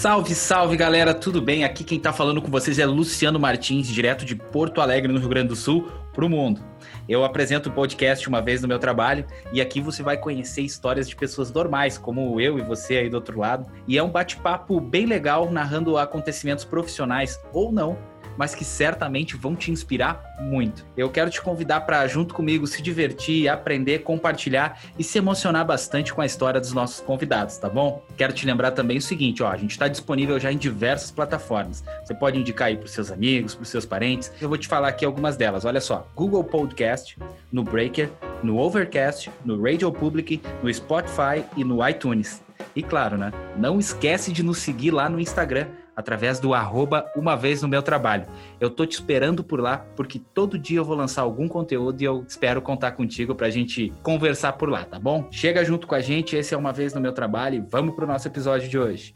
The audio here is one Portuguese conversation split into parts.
Salve, salve galera, tudo bem? Aqui quem tá falando com vocês é Luciano Martins, direto de Porto Alegre, no Rio Grande do Sul, pro mundo. Eu apresento o podcast uma vez no meu trabalho e aqui você vai conhecer histórias de pessoas normais, como eu e você aí do outro lado. E é um bate-papo bem legal, narrando acontecimentos profissionais ou não mas que certamente vão te inspirar muito. Eu quero te convidar para, junto comigo, se divertir, aprender, compartilhar e se emocionar bastante com a história dos nossos convidados, tá bom? Quero te lembrar também o seguinte, ó, a gente está disponível já em diversas plataformas. Você pode indicar aí para os seus amigos, para os seus parentes. Eu vou te falar aqui algumas delas. Olha só, Google Podcast, no Breaker, no Overcast, no Radio Public, no Spotify e no iTunes. E claro, né? Não esquece de nos seguir lá no Instagram através do arroba uma vez no meu trabalho. Eu tô te esperando por lá, porque todo dia eu vou lançar algum conteúdo e eu espero contar contigo pra gente conversar por lá, tá bom? Chega junto com a gente, esse é Uma Vez no Meu Trabalho e vamos pro nosso episódio de hoje.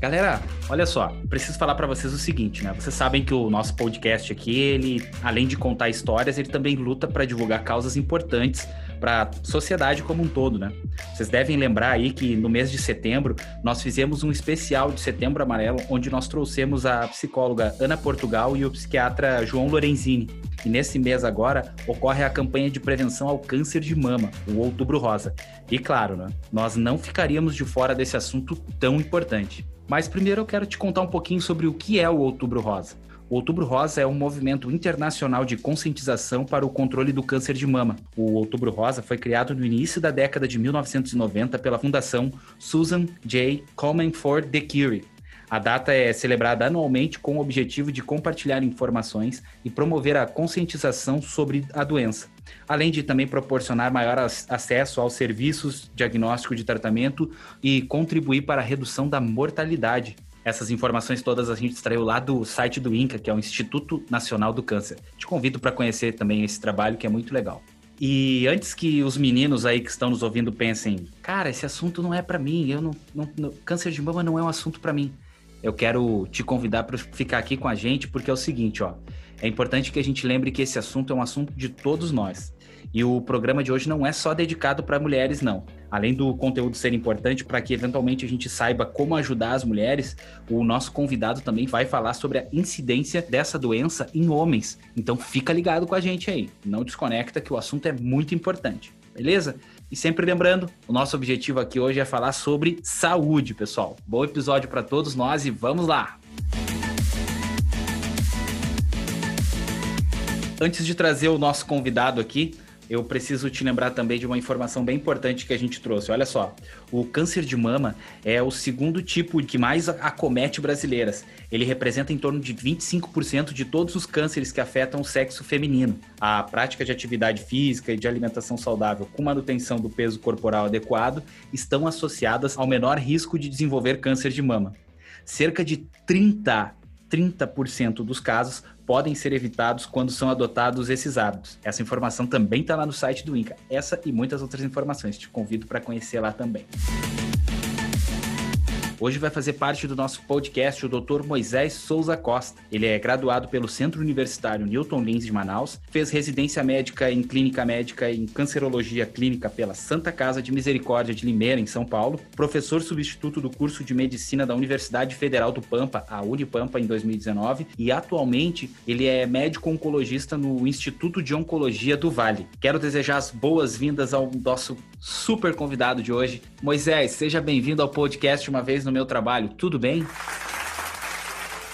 Galera, olha só, preciso falar para vocês o seguinte, né? Vocês sabem que o nosso podcast aqui, ele, além de contar histórias, ele também luta para divulgar causas importantes para a sociedade como um todo, né? Vocês devem lembrar aí que no mês de setembro nós fizemos um especial de Setembro Amarelo, onde nós trouxemos a psicóloga Ana Portugal e o psiquiatra João Lorenzini. E nesse mês agora ocorre a campanha de prevenção ao câncer de mama, o Outubro Rosa. E claro, né, nós não ficaríamos de fora desse assunto tão importante. Mas primeiro eu quero te contar um pouquinho sobre o que é o Outubro Rosa. O Outubro Rosa é um movimento internacional de conscientização para o controle do câncer de mama. O Outubro Rosa foi criado no início da década de 1990 pela Fundação Susan J. Komen for the Cure. A data é celebrada anualmente com o objetivo de compartilhar informações e promover a conscientização sobre a doença, além de também proporcionar maior acesso aos serviços diagnóstico de tratamento e contribuir para a redução da mortalidade essas informações todas a gente extraiu lá do site do INCA, que é o Instituto Nacional do Câncer. Te convido para conhecer também esse trabalho, que é muito legal. E antes que os meninos aí que estão nos ouvindo pensem, cara, esse assunto não é para mim, eu não, não, não, câncer de mama não é um assunto para mim. Eu quero te convidar para ficar aqui com a gente, porque é o seguinte, ó, é importante que a gente lembre que esse assunto é um assunto de todos nós. E o programa de hoje não é só dedicado para mulheres, não. Além do conteúdo ser importante para que eventualmente a gente saiba como ajudar as mulheres, o nosso convidado também vai falar sobre a incidência dessa doença em homens. Então fica ligado com a gente aí. Não desconecta que o assunto é muito importante. Beleza? E sempre lembrando, o nosso objetivo aqui hoje é falar sobre saúde, pessoal. Bom episódio para todos nós e vamos lá. Antes de trazer o nosso convidado aqui, eu preciso te lembrar também de uma informação bem importante que a gente trouxe. Olha só, o câncer de mama é o segundo tipo que mais acomete brasileiras. Ele representa em torno de 25% de todos os cânceres que afetam o sexo feminino. A prática de atividade física e de alimentação saudável com manutenção do peso corporal adequado estão associadas ao menor risco de desenvolver câncer de mama. Cerca de 30 30% dos casos podem ser evitados quando são adotados esses hábitos. Essa informação também está lá no site do INCA. Essa e muitas outras informações. Te convido para conhecer lá também. Hoje vai fazer parte do nosso podcast o Dr. Moisés Souza Costa. Ele é graduado pelo Centro Universitário Newton Lins de Manaus, fez residência médica em clínica médica em cancerologia clínica pela Santa Casa de Misericórdia de Limeira, em São Paulo, professor substituto do curso de medicina da Universidade Federal do Pampa, a Unipampa, em 2019, e atualmente ele é médico oncologista no Instituto de Oncologia do Vale. Quero desejar as boas-vindas ao nosso super convidado de hoje. Moisés, seja bem-vindo ao podcast uma vez no meu trabalho. Tudo bem?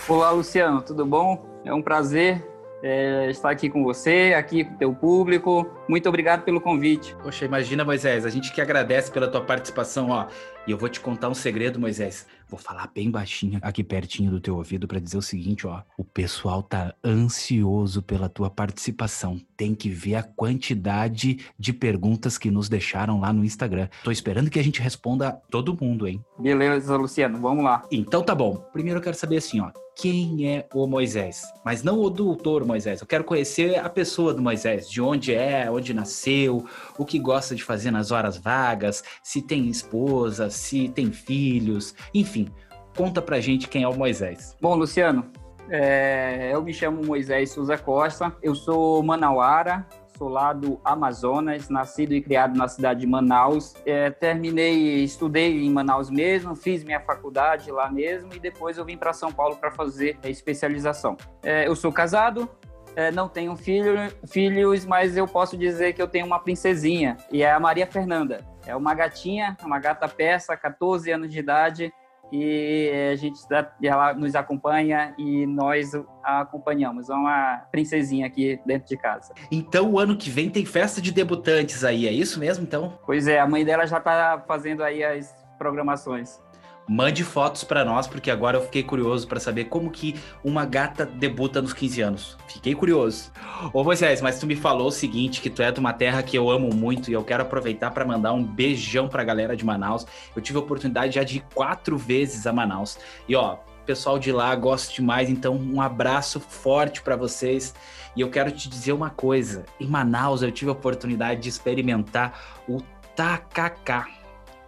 Olá, Luciano, tudo bom? É um prazer é, estar aqui com você, aqui com o teu público. Muito obrigado pelo convite. Poxa, imagina, Moisés, a gente que agradece pela tua participação, ó. E eu vou te contar um segredo, Moisés. Vou falar bem baixinho aqui pertinho do teu ouvido para dizer o seguinte, ó. O pessoal tá ansioso pela tua participação. Tem que ver a quantidade de perguntas que nos deixaram lá no Instagram. Tô esperando que a gente responda todo mundo, hein? Beleza, Luciano, vamos lá. Então tá bom. Primeiro eu quero saber assim, ó. Quem é o Moisés? Mas não o doutor Moisés. Eu quero conhecer a pessoa do Moisés. De onde é, onde nasceu, o que gosta de fazer nas horas vagas, se tem esposa, se tem filhos, enfim enfim, conta pra gente quem é o Moisés. Bom, Luciano, é, eu me chamo Moisés Souza Costa, eu sou manauara, sou lá do Amazonas, nascido e criado na cidade de Manaus. É, terminei, estudei em Manaus mesmo, fiz minha faculdade lá mesmo e depois eu vim para São Paulo para fazer a especialização. É, eu sou casado, é, não tenho filho, filhos, mas eu posso dizer que eu tenho uma princesinha e é a Maria Fernanda. É uma gatinha, uma gata peça, 14 anos de idade e a gente ela nos acompanha e nós a acompanhamos. É uma princesinha aqui dentro de casa. Então, o ano que vem tem festa de debutantes aí, é isso mesmo, então? Pois é, a mãe dela já está fazendo aí as programações. Mande fotos para nós, porque agora eu fiquei curioso para saber como que uma gata debuta nos 15 anos. Fiquei curioso. Ô Moisés, mas tu me falou o seguinte, que tu é de uma terra que eu amo muito e eu quero aproveitar para mandar um beijão para a galera de Manaus. Eu tive a oportunidade já de ir quatro vezes a Manaus. E ó, pessoal de lá gosto demais, então um abraço forte para vocês. E eu quero te dizer uma coisa, em Manaus eu tive a oportunidade de experimentar o tacacá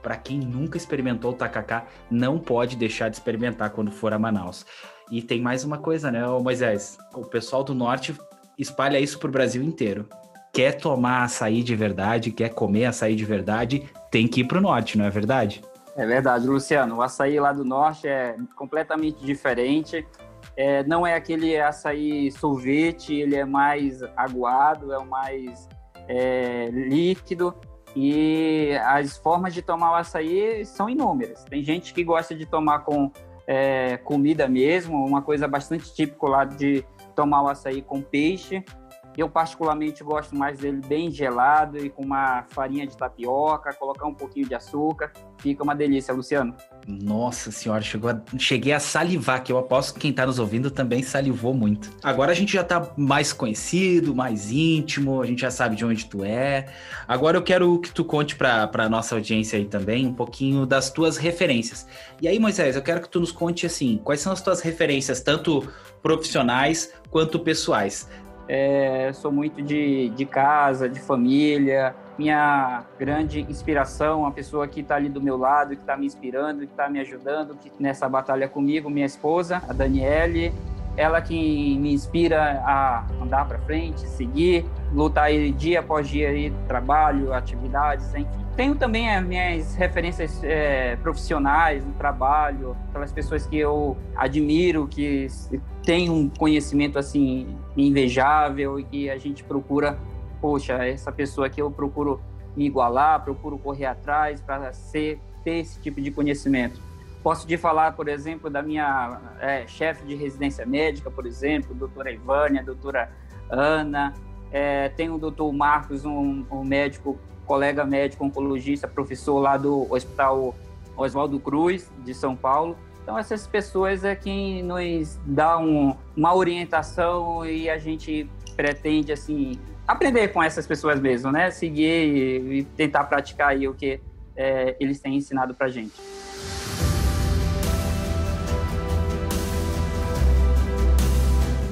para quem nunca experimentou o tacacá, não pode deixar de experimentar quando for a Manaus. E tem mais uma coisa, né, Moisés? O pessoal do norte espalha isso pro Brasil inteiro. Quer tomar açaí de verdade, quer comer açaí de verdade, tem que ir pro norte, não é verdade? É verdade, Luciano. O açaí lá do norte é completamente diferente. É, não é aquele açaí sorvete, ele é mais aguado, é o mais é, líquido. E as formas de tomar o açaí são inúmeras. Tem gente que gosta de tomar com é, comida mesmo, uma coisa bastante típica lá de tomar o açaí com peixe. Eu particularmente gosto mais dele bem gelado e com uma farinha de tapioca, colocar um pouquinho de açúcar, fica uma delícia, Luciano. Nossa senhora, chegou a, cheguei a salivar, que eu aposto que quem está nos ouvindo também salivou muito. Agora a gente já está mais conhecido, mais íntimo, a gente já sabe de onde tu é. Agora eu quero que tu conte para a nossa audiência aí também um pouquinho das tuas referências. E aí, Moisés, eu quero que tu nos conte assim, quais são as tuas referências, tanto profissionais quanto pessoais. É, sou muito de, de casa, de família. Minha grande inspiração, uma pessoa que está ali do meu lado, que está me inspirando, que está me ajudando que, nessa batalha comigo, minha esposa, a Daniele. Ela que me inspira a andar para frente, seguir, lutar dia após dia, aí, trabalho, atividades, enfim. Tenho também as minhas referências é, profissionais no trabalho, aquelas pessoas que eu admiro, que têm um conhecimento assim invejável e que a gente procura, poxa, essa pessoa aqui eu procuro me igualar, procuro correr atrás para ser ter esse tipo de conhecimento. Posso te falar, por exemplo, da minha é, chefe de residência médica, por exemplo, doutora Ivânia, doutora Ana, é, tem o doutor Marcos, um, um médico colega médico oncologista, professor lá do Hospital Oswaldo Cruz, de São Paulo. Então, essas pessoas é quem nos dá um, uma orientação e a gente pretende, assim, aprender com essas pessoas mesmo, né? Seguir e, e tentar praticar aí o que é, eles têm ensinado para gente.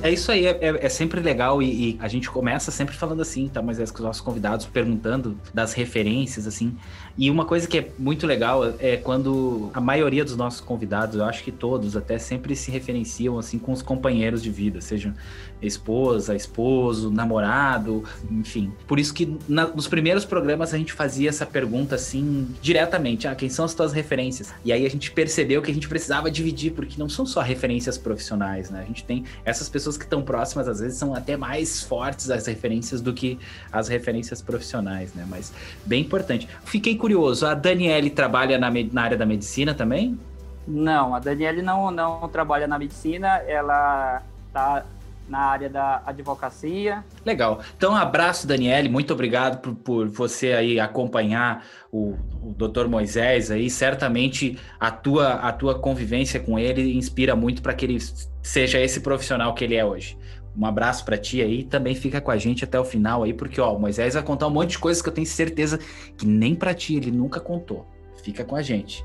É isso aí, é, é, é sempre legal e, e, a gente começa sempre falando assim, tá? Mas é os nossos convidados perguntando das referências, assim. E uma coisa que é muito legal é quando a maioria dos nossos convidados, eu acho que todos até sempre se referenciam assim com os companheiros de vida, sejam esposa, esposo, namorado, enfim. Por isso que na, nos primeiros programas a gente fazia essa pergunta assim diretamente, ah, quem são as tuas referências? E aí a gente percebeu que a gente precisava dividir porque não são só referências profissionais, né? A gente tem essas pessoas que estão próximas, às vezes, são até mais fortes as referências do que as referências profissionais, né? Mas bem importante. Fiquei curioso, a Daniele trabalha na, na área da medicina também? Não, a Daniele não, não trabalha na medicina, ela está na área da advocacia. Legal. Então, um abraço, Daniele. Muito obrigado por, por você aí acompanhar o, o Dr. Moisés aí. Certamente a tua, a tua convivência com ele inspira muito para que ele seja esse profissional que ele é hoje. Um abraço para ti aí, também fica com a gente até o final aí, porque ó, o Moisés vai contar um monte de coisas que eu tenho certeza que nem para ti ele nunca contou. Fica com a gente.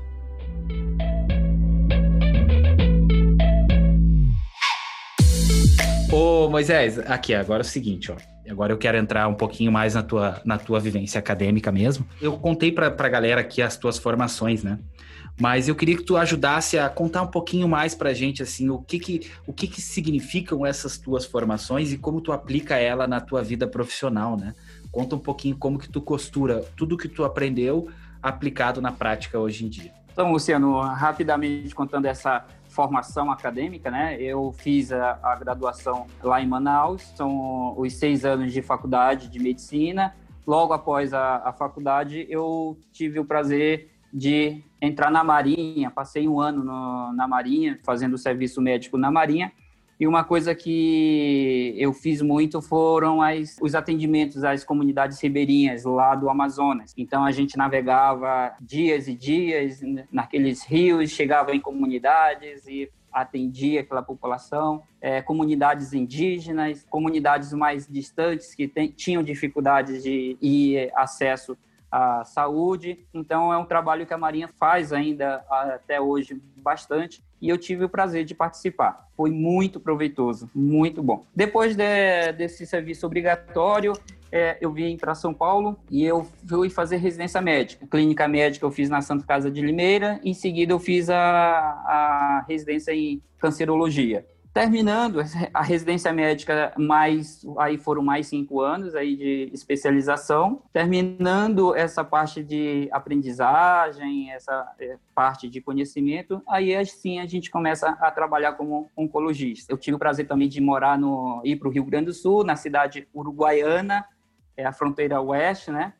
Ô Moisés, aqui agora é o seguinte, ó. Agora eu quero entrar um pouquinho mais na tua, na tua vivência acadêmica mesmo. Eu contei para galera aqui as tuas formações, né? Mas eu queria que tu ajudasse a contar um pouquinho mais pra gente, assim, o que que, o que que significam essas tuas formações e como tu aplica ela na tua vida profissional, né? Conta um pouquinho como que tu costura tudo que tu aprendeu aplicado na prática hoje em dia. Então, Luciano, rapidamente contando essa formação acadêmica, né? Eu fiz a, a, graduação lá em Manaus, são os seis anos de faculdade de medicina. Logo após a, a faculdade, eu tive o prazer de entrar na Marinha. Passei um ano no, na Marinha, fazendo serviço médico na Marinha. E uma coisa que eu fiz muito foram as, os atendimentos às comunidades ribeirinhas lá do Amazonas. Então a gente navegava dias e dias naqueles rios, chegava em comunidades e atendia aquela população, é, comunidades indígenas, comunidades mais distantes que tem, tinham dificuldades de ir acesso à saúde. Então é um trabalho que a Marinha faz ainda até hoje bastante e eu tive o prazer de participar. Foi muito proveitoso, muito bom. Depois de, desse serviço obrigatório, é, eu vim para São Paulo e eu fui fazer residência médica. Clínica médica eu fiz na Santa Casa de Limeira, em seguida eu fiz a, a residência em cancerologia terminando a residência médica, mais aí foram mais cinco anos aí de especialização, terminando essa parte de aprendizagem, essa é, parte de conhecimento, aí sim a gente começa a trabalhar como oncologista. Eu tive o prazer também de morar no ir para o Rio Grande do Sul, na cidade uruguaiana, é a fronteira oeste, né?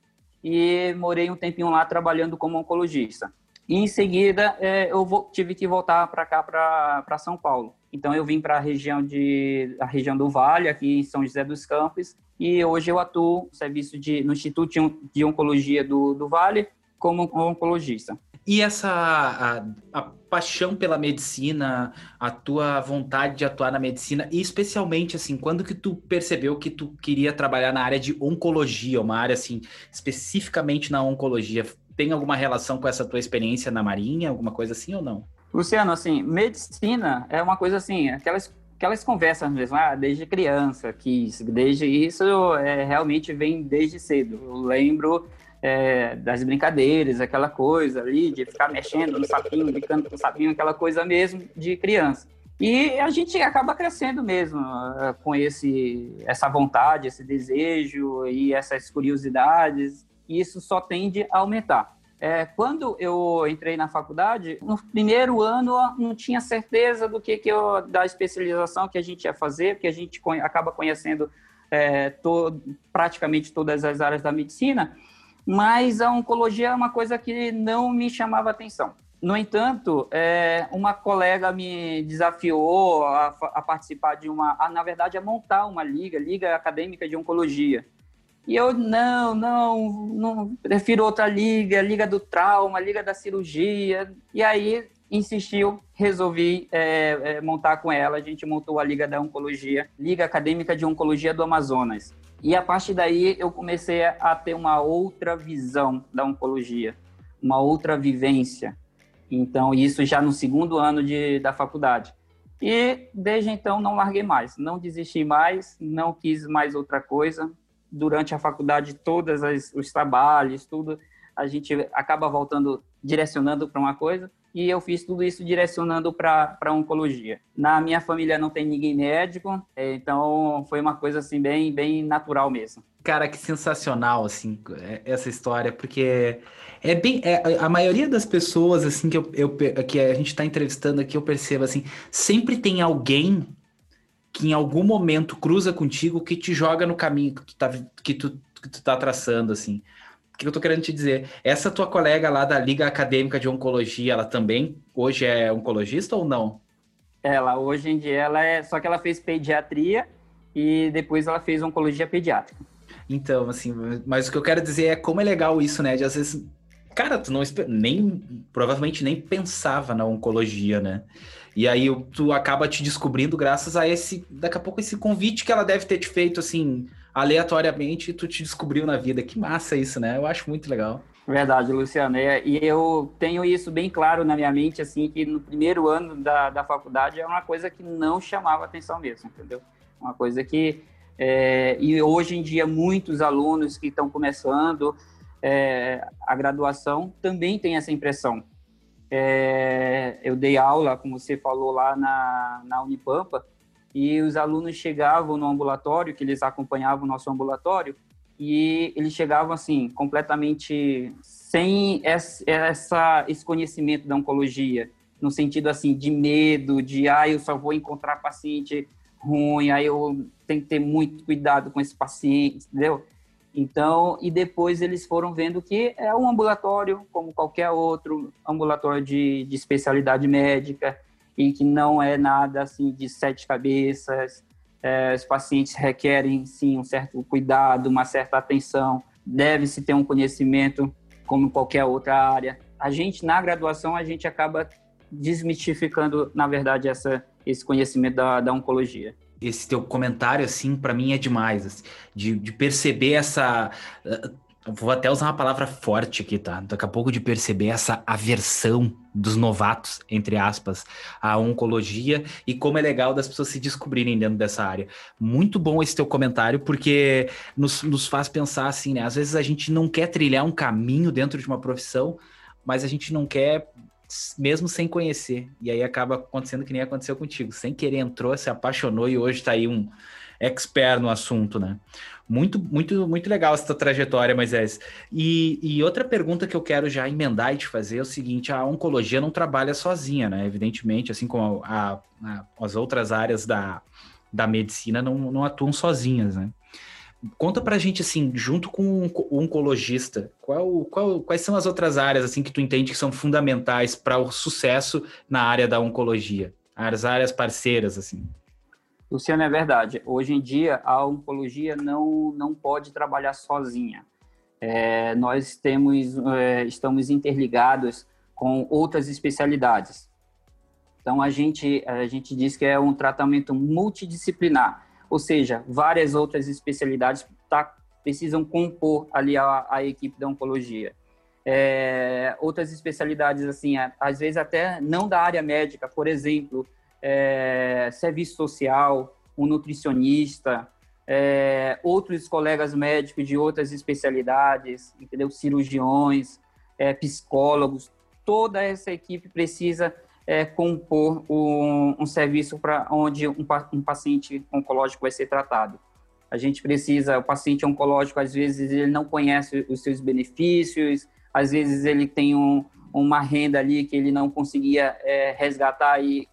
E morei um tempinho lá trabalhando como oncologista. E em seguida, é, eu vou, tive que voltar para cá, para São Paulo. Então, eu vim para a região, de, a região do Vale, aqui em São José dos Campos, e hoje eu atuo no serviço de, no Instituto de Oncologia do, do Vale como oncologista. E essa a, a, paixão pela medicina, a tua vontade de atuar na medicina, e especialmente assim, quando que tu percebeu que tu queria trabalhar na área de oncologia, uma área assim, especificamente na oncologia? Tem alguma relação com essa tua experiência na Marinha, alguma coisa assim ou não? Luciano, assim, medicina é uma coisa assim, aquelas aquelas conversas mesmo, ah, desde criança, quis, desde isso é, realmente vem desde cedo. Eu lembro é, das brincadeiras, aquela coisa ali de ficar mexendo no sapinho, brincando com o sapinho, aquela coisa mesmo de criança. E a gente acaba crescendo mesmo uh, com esse, essa vontade, esse desejo e essas curiosidades e isso só tende a aumentar. É, quando eu entrei na faculdade, no primeiro ano não tinha certeza do que, que eu, da especialização que a gente ia fazer, porque a gente acaba conhecendo é, praticamente todas as áreas da medicina, mas a oncologia é uma coisa que não me chamava atenção. No entanto, é, uma colega me desafiou a, a participar de uma, a, na verdade, a montar uma liga, Liga Acadêmica de Oncologia. E eu, não, não, não, prefiro outra liga, liga do trauma, liga da cirurgia. E aí, insistiu, resolvi é, é, montar com ela. A gente montou a Liga da Oncologia, Liga Acadêmica de Oncologia do Amazonas. E a partir daí, eu comecei a ter uma outra visão da oncologia, uma outra vivência. Então, isso já no segundo ano de, da faculdade. E desde então não larguei mais, não desisti mais, não quis mais outra coisa, durante a faculdade todos os trabalhos, tudo, a gente acaba voltando, direcionando para uma coisa, e eu fiz tudo isso direcionando para oncologia. Na minha família não tem ninguém médico, é, então foi uma coisa assim bem, bem natural mesmo. Cara, que sensacional assim é, essa história, porque é bem é, a maioria das pessoas assim que eu, eu que a gente está entrevistando aqui eu percebo assim sempre tem alguém que em algum momento cruza contigo que te joga no caminho que tu tá, que tu, que tu tá traçando, assim. O que eu tô querendo te dizer? Essa tua colega lá da Liga Acadêmica de Oncologia, ela também hoje é oncologista ou não? Ela, hoje em dia, ela é. Só que ela fez pediatria e depois ela fez oncologia pediátrica. Então, assim, mas o que eu quero dizer é como é legal isso, né? De às vezes. Cara, tu não nem provavelmente nem pensava na oncologia, né? E aí tu acaba te descobrindo graças a esse, daqui a pouco, esse convite que ela deve ter te feito, assim, aleatoriamente, e tu te descobriu na vida. Que massa isso, né? Eu acho muito legal. Verdade, Luciano. E eu tenho isso bem claro na minha mente, assim, que no primeiro ano da, da faculdade é uma coisa que não chamava atenção mesmo, entendeu? Uma coisa que... É, e hoje em dia, muitos alunos que estão começando é, a graduação também têm essa impressão é, eu dei aula, como você falou, lá na, na Unipampa, e os alunos chegavam no ambulatório, que eles acompanhavam o nosso ambulatório, e eles chegavam assim, completamente sem essa, esse conhecimento da oncologia, no sentido assim de medo, de ah, eu só vou encontrar paciente ruim, aí eu tenho que ter muito cuidado com esse paciente, entendeu? Então, e depois eles foram vendo que é um ambulatório, como qualquer outro ambulatório de, de especialidade médica, e que não é nada assim de sete cabeças. É, os pacientes requerem, sim, um certo cuidado, uma certa atenção, deve-se ter um conhecimento como qualquer outra área. A gente, na graduação, a gente acaba desmistificando, na verdade, essa, esse conhecimento da, da oncologia esse teu comentário, assim, para mim é demais, assim, de, de perceber essa. Uh, vou até usar uma palavra forte aqui, tá? Daqui a pouco de perceber essa aversão dos novatos, entre aspas, à oncologia e como é legal das pessoas se descobrirem dentro dessa área. Muito bom esse teu comentário, porque nos, nos faz pensar assim, né? Às vezes a gente não quer trilhar um caminho dentro de uma profissão, mas a gente não quer mesmo sem conhecer. E aí acaba acontecendo que nem aconteceu contigo. Sem querer entrou, se apaixonou e hoje está aí um expert no assunto, né? Muito, muito, muito legal essa trajetória, Moisés. E, e outra pergunta que eu quero já emendar e te fazer é o seguinte: a oncologia não trabalha sozinha, né? Evidentemente, assim como a, a, as outras áreas da, da medicina não, não atuam sozinhas, né? Conta pra gente, assim, junto com o oncologista, qual, qual, quais são as outras áreas, assim, que tu entende que são fundamentais para o sucesso na área da oncologia? As áreas parceiras, assim. Luciano, é verdade. Hoje em dia, a oncologia não, não pode trabalhar sozinha. É, nós temos, é, estamos interligados com outras especialidades. Então, a gente, a gente diz que é um tratamento multidisciplinar ou seja, várias outras especialidades tá, precisam compor ali a, a equipe da oncologia. É, outras especialidades, assim, às vezes até não da área médica, por exemplo, é, serviço social, um nutricionista, é, outros colegas médicos de outras especialidades, entendeu? Cirurgiões, é, psicólogos, toda essa equipe precisa é, compor um, um serviço para onde um, um, paciente oncológico vai ser tratado. A gente precisa, o paciente oncológico, às vezes, ele não conhece os seus benefícios, às vezes ele tem um, uma renda ali que ele não conseguia é, resgatar e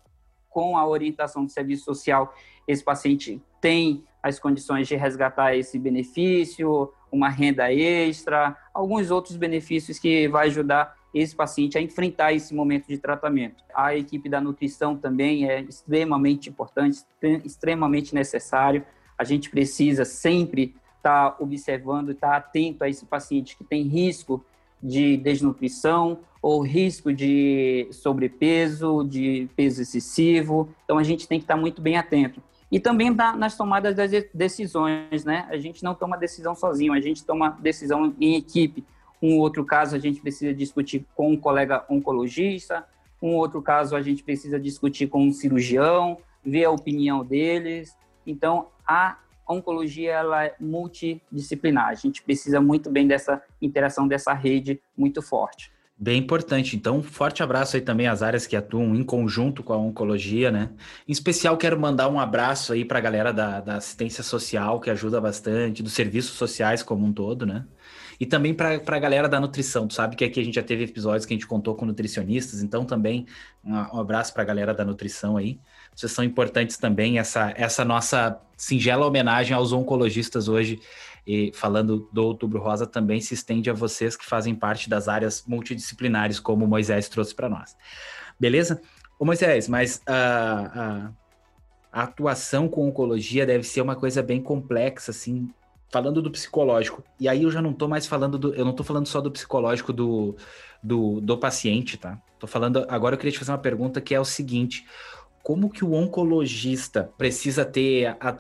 com a orientação do serviço social, esse paciente tem as condições de resgatar esse benefício, uma renda extra, alguns outros benefícios que vai ajudar esse paciente a enfrentar esse momento de tratamento. A equipe da nutrição também é extremamente importante, extremamente necessário. A gente precisa sempre estar tá observando, estar tá atento a esse paciente que tem risco de desnutrição ou risco de sobrepeso, de peso excessivo. Então a gente tem que estar tá muito bem atento. E também nas tomadas das decisões, né? A gente não toma decisão sozinho, a gente toma decisão em equipe um outro caso a gente precisa discutir com um colega oncologista, um outro caso a gente precisa discutir com um cirurgião, ver a opinião deles. Então, a oncologia ela é multidisciplinar. A gente precisa muito bem dessa interação dessa rede muito forte. Bem importante. Então, forte abraço aí também às áreas que atuam em conjunto com a oncologia, né? Em especial, quero mandar um abraço aí para a galera da, da assistência social, que ajuda bastante, dos serviços sociais como um todo, né? E também para a galera da nutrição. Tu sabe que aqui a gente já teve episódios que a gente contou com nutricionistas, então também um, abraço para a galera da nutrição aí. Vocês são importantes também, essa, essa nossa singela homenagem aos oncologistas hoje, e falando do Outubro Rosa, também se estende a vocês que fazem parte das áreas multidisciplinares, como o Moisés trouxe para nós. Beleza? Ô Moisés, mas a, a, a atuação com oncologia deve ser uma coisa bem complexa, assim, falando do psicológico. E aí eu já não tô mais falando do. Eu não tô falando só do psicológico do, do, do paciente, tá? Tô falando. Agora eu queria te fazer uma pergunta que é o seguinte: como que o oncologista precisa ter a, a,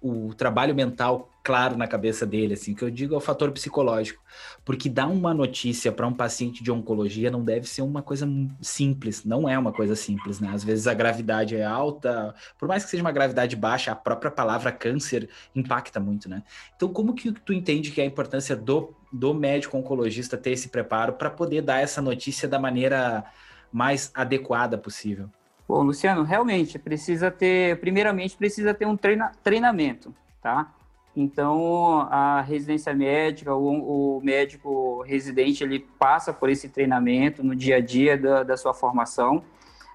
o trabalho mental claro na cabeça dele, assim, que eu digo é o fator psicológico, porque dar uma notícia para um paciente de oncologia não deve ser uma coisa simples, não é uma coisa simples, né? Às vezes a gravidade é alta, por mais que seja uma gravidade baixa, a própria palavra câncer impacta muito, né? Então, como que tu entende que é a importância do, do médico oncologista ter esse preparo para poder dar essa notícia da maneira mais adequada possível? Bom, Luciano, realmente precisa ter, primeiramente precisa ter um treina, treinamento, tá? Então, a residência médica, o, o, médico residente, ele passa por esse treinamento no dia a dia da, da sua formação.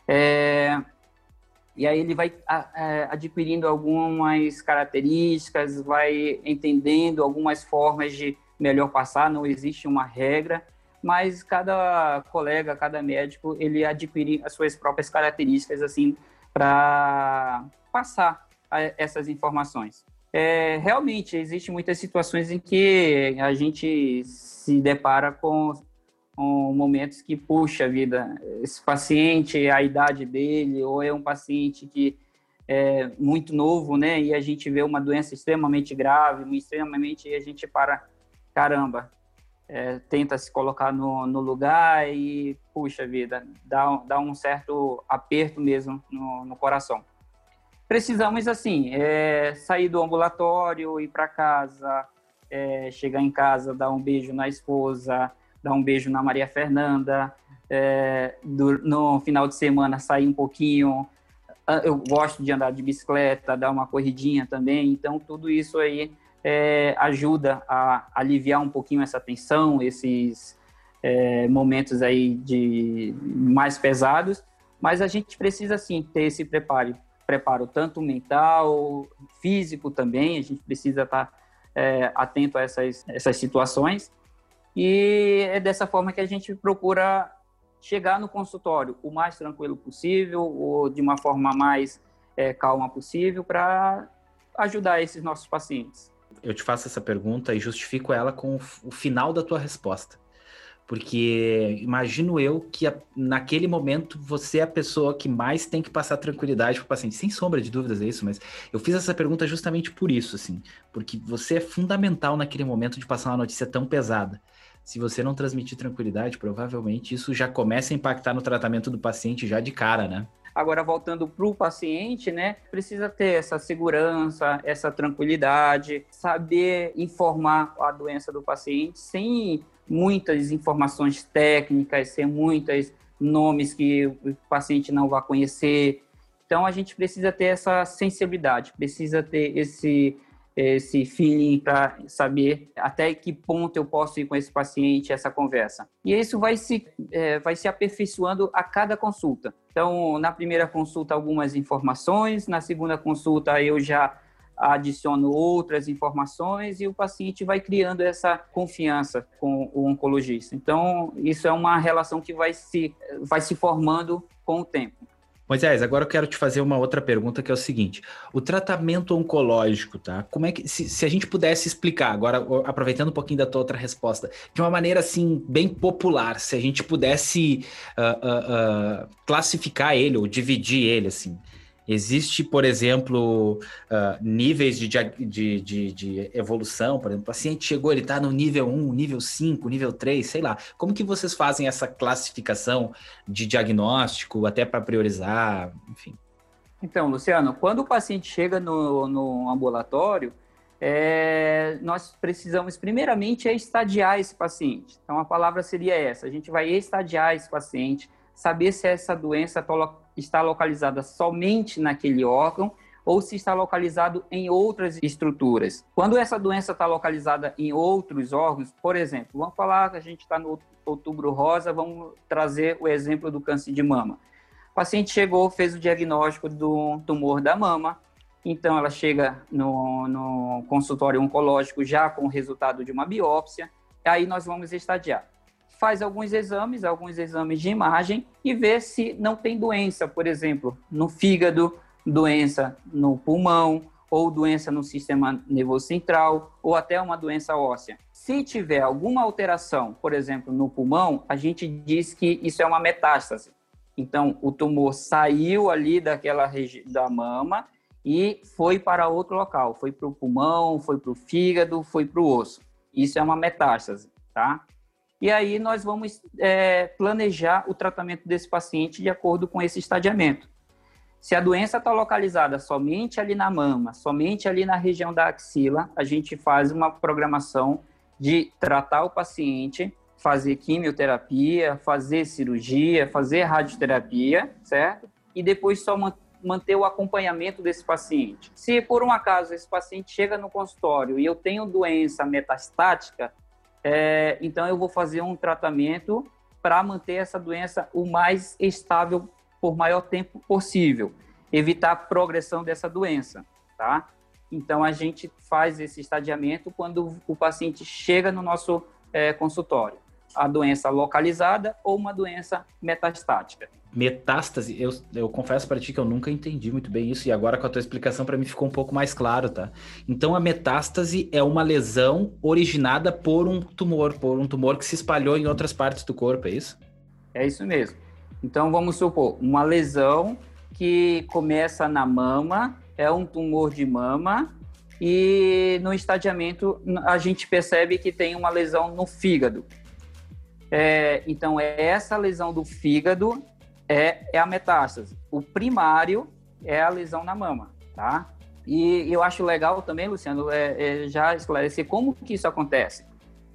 É, e aí ele vai é, adquirindo algumas características, vai entendendo algumas formas de melhor passar, não existe uma regra, mas cada colega, cada médico, ele adquire as suas próprias características, assim, para passar essas informações. É, realmente, existem muitas situações em que a gente se depara com, com momentos que, puxa vida, esse paciente, a idade dele, ou é um paciente que é muito novo, né? E a gente vê uma doença extremamente grave, extremamente, e a gente para, caramba, é, tenta se colocar no, no, lugar e, puxa vida, dá, dá um certo aperto mesmo no, no coração precisamos, assim, é, sair do ambulatório, ir para casa, é, chegar em casa, dar um beijo na esposa, dar um beijo na Maria Fernanda, é, do, no final de semana sair um pouquinho. Ah, eu gosto de andar de bicicleta, dar uma corridinha também, então tudo isso aí é, ajuda a aliviar um pouquinho essa tensão, esses é, momentos aí de mais pesados, mas a gente precisa sim ter esse preparo, preparo tanto mental, físico também, a gente precisa estar é, atento a essas, essas situações. E é dessa forma que a gente procura chegar no consultório o mais tranquilo possível, ou de uma forma mais é, calma possível, para ajudar esses nossos pacientes. Eu te faço essa pergunta e justifico ela com o final da tua resposta. Porque imagino eu que a, naquele momento você é a pessoa que mais tem que passar tranquilidade para o paciente. Sem sombra de dúvidas é isso, mas eu fiz essa pergunta justamente por isso, assim. Porque você é fundamental naquele momento de passar uma notícia tão pesada. Se você não transmitir tranquilidade, provavelmente isso já começa a impactar no tratamento do paciente já de cara, né? Agora, voltando para o paciente, né, precisa ter essa segurança, essa tranquilidade, saber informar a doença do paciente sem muitas informações técnicas, sem muitos nomes que o paciente não vai conhecer. Então, a gente precisa ter essa sensibilidade, precisa ter esse esse feeling para saber até que ponto eu posso ir com esse paciente, essa conversa. E isso vai se, é, vai se aperfeiçoando a cada consulta. Então, na primeira consulta, algumas informações, na segunda consulta, eu já adiciono outras informações e o paciente vai criando essa confiança com o oncologista. Então, isso é uma relação que vai se, vai se formando com o tempo. Moisés, agora eu quero te fazer uma outra pergunta que é o seguinte: o tratamento oncológico, tá? Como é que se, se, a gente pudesse explicar agora, aproveitando um pouquinho da tua outra resposta, de uma maneira assim bem popular, se a gente pudesse uh, uh, uh, classificar ele ou dividir ele assim, Existe, por exemplo, uh, níveis de, de, de, de, evolução, por exemplo, o paciente chegou, ele está no nível 1, nível 5, nível 3, sei lá. Como que vocês fazem essa classificação de diagnóstico, até para priorizar, enfim? Então, Luciano, quando o paciente chega no, no ambulatório, é, nós precisamos primeiramente estadiar esse paciente. Então, a palavra seria essa, a gente vai estadiar esse paciente, saber se essa doença está localizada somente naquele órgão ou se está localizado em outras estruturas. Quando essa doença está localizada em outros órgãos, por exemplo, vamos falar que a gente está no outubro rosa, vamos trazer o exemplo do câncer de mama. O paciente chegou, fez o diagnóstico do tumor da mama, então ela chega no, no consultório oncológico já com o resultado de uma biópsia, aí nós vamos estadiar faz alguns exames, alguns exames de imagem e vê se não tem doença, por exemplo, no fígado, doença no pulmão, ou doença no sistema nervoso central, ou até uma doença óssea. Se tiver alguma alteração, por exemplo, no pulmão, a gente diz que isso é uma metástase. Então, o tumor saiu ali daquela da mama e foi para outro local, foi para o pulmão, foi para o fígado, foi para o osso. Isso é uma metástase, tá? E aí nós vamos é, planejar o tratamento desse paciente de acordo com esse estadiamento. Se a doença está localizada somente ali na mama, somente ali na região da axila, a gente faz uma programação de tratar o paciente fazer quimioterapia, fazer cirurgia, fazer radioterapia, certo? E depois só manter o acompanhamento desse paciente. Se por um acaso esse paciente chega no consultório e eu tenho doença metastática, é, então eu vou fazer um tratamento para manter essa doença o mais estável por maior tempo possível, evitar a progressão dessa doença, tá? Então a gente faz esse estadiamento quando o paciente chega no nosso é, consultório a doença localizada ou uma doença metastática. Metástase, eu, eu confesso para ti que eu nunca entendi muito bem isso e agora com a tua explicação para mim ficou um pouco mais claro, tá? Então a metástase é uma lesão originada por um tumor, por um tumor que se espalhou em outras partes do corpo, é isso? É isso mesmo. Então vamos supor, uma lesão que começa na mama, é um tumor de mama e no estadiamento a gente percebe que tem uma lesão no fígado. É, então, é essa lesão do fígado é, é a metástase. O primário é a lesão na mama, tá? E eu acho legal também, Luciano, é, é já esclarecer como que isso acontece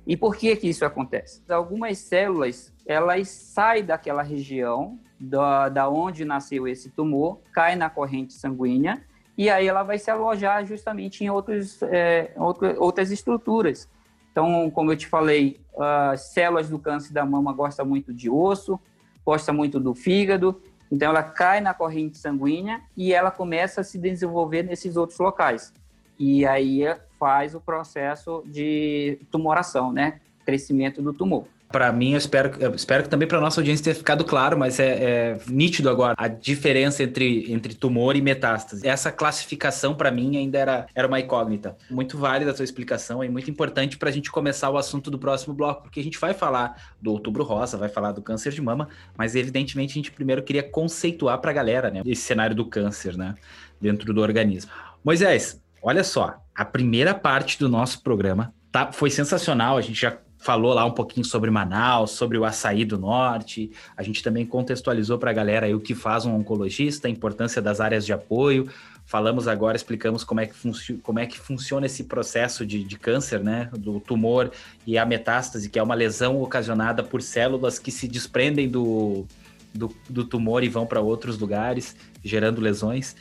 e por que que isso acontece. Algumas células, elas saem daquela região da, da onde nasceu esse tumor, cai na corrente sanguínea e aí ela vai se alojar justamente em outros, é, outras estruturas. Então, como eu te falei, as células do câncer da mama gostam muito de osso, gosta muito do fígado, então ela cai na corrente sanguínea e ela começa a se desenvolver nesses outros locais. E aí faz o processo de tumoração, né? Crescimento do tumor para mim, eu espero, eu espero que também para nossa audiência tenha ficado claro, mas é, é, nítido agora a diferença entre, entre tumor e metástase. Essa classificação, para mim, ainda era, era uma incógnita. Muito válida a sua explicação e muito importante para a gente começar o assunto do próximo bloco, porque a gente vai falar do outubro rosa, vai falar do câncer de mama, mas evidentemente a gente primeiro queria conceituar para a galera né, esse cenário do câncer né, dentro do organismo. Moisés, olha só, a primeira parte do nosso programa tá, foi sensacional, a gente já falou lá um pouquinho sobre Manaus, sobre o açaí do norte. A gente também contextualizou para a galera o que faz um oncologista, a importância das áreas de apoio. Falamos agora, explicamos como é que, como é que funciona esse processo de, de câncer, né? Do tumor e a metástase, que é uma lesão ocasionada por células que se desprendem do, do, do tumor e vão para outros lugares, gerando lesões.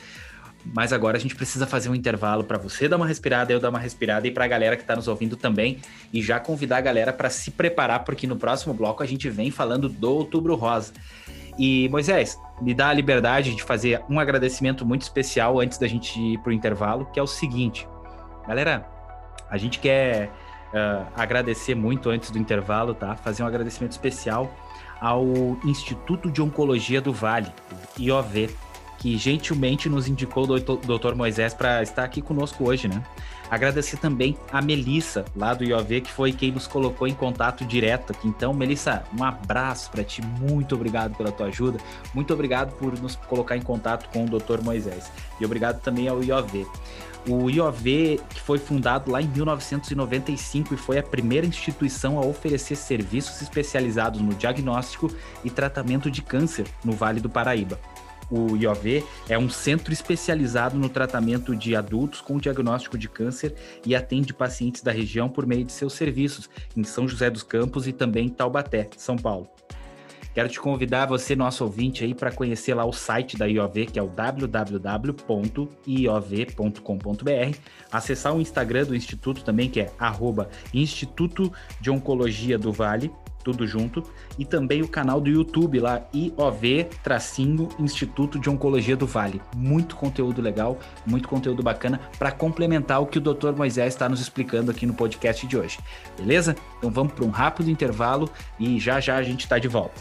Mas agora a gente precisa fazer um intervalo para você dar uma respirada, eu dar uma respirada e para a galera que está nos ouvindo também. E já convidar a galera para se preparar, porque no próximo bloco a gente vem falando do Outubro Rosa. E Moisés, me dá a liberdade de fazer um agradecimento muito especial antes da gente ir para o intervalo, que é o seguinte. Galera, a gente quer uh, agradecer muito antes do intervalo, tá? Fazer um agradecimento especial ao Instituto de Oncologia do Vale, IOV que gentilmente nos indicou o Dr. Moisés para estar aqui conosco hoje, né? Agradecer também a Melissa, lá do IOV, que foi quem nos colocou em contato direto aqui. Então, Melissa, um abraço para ti. Muito obrigado pela tua ajuda. Muito obrigado por nos colocar em contato com o Dr. Moisés. E obrigado também ao IOV. O IOV, que foi fundado lá em 1995 e foi a primeira instituição a oferecer serviços especializados no diagnóstico e tratamento de câncer no Vale do Paraíba. O IOV é um centro especializado no tratamento de adultos com diagnóstico de câncer e atende pacientes da região por meio de seus serviços em São José dos Campos e também em Taubaté, São Paulo. Quero te convidar, você, nosso ouvinte, aí, para conhecer lá o site da IOV, que é o www.iov.com.br, acessar o Instagram do Instituto também, que é arroba Instituto de Oncologia do Vale, tudo junto, e também o canal do YouTube lá, IOV tracinho Instituto de Oncologia do Vale. Muito conteúdo legal, muito conteúdo bacana para complementar o que o Dr. Moisés está nos explicando aqui no podcast de hoje. Beleza? Então vamos para um rápido intervalo e já já a gente está de volta.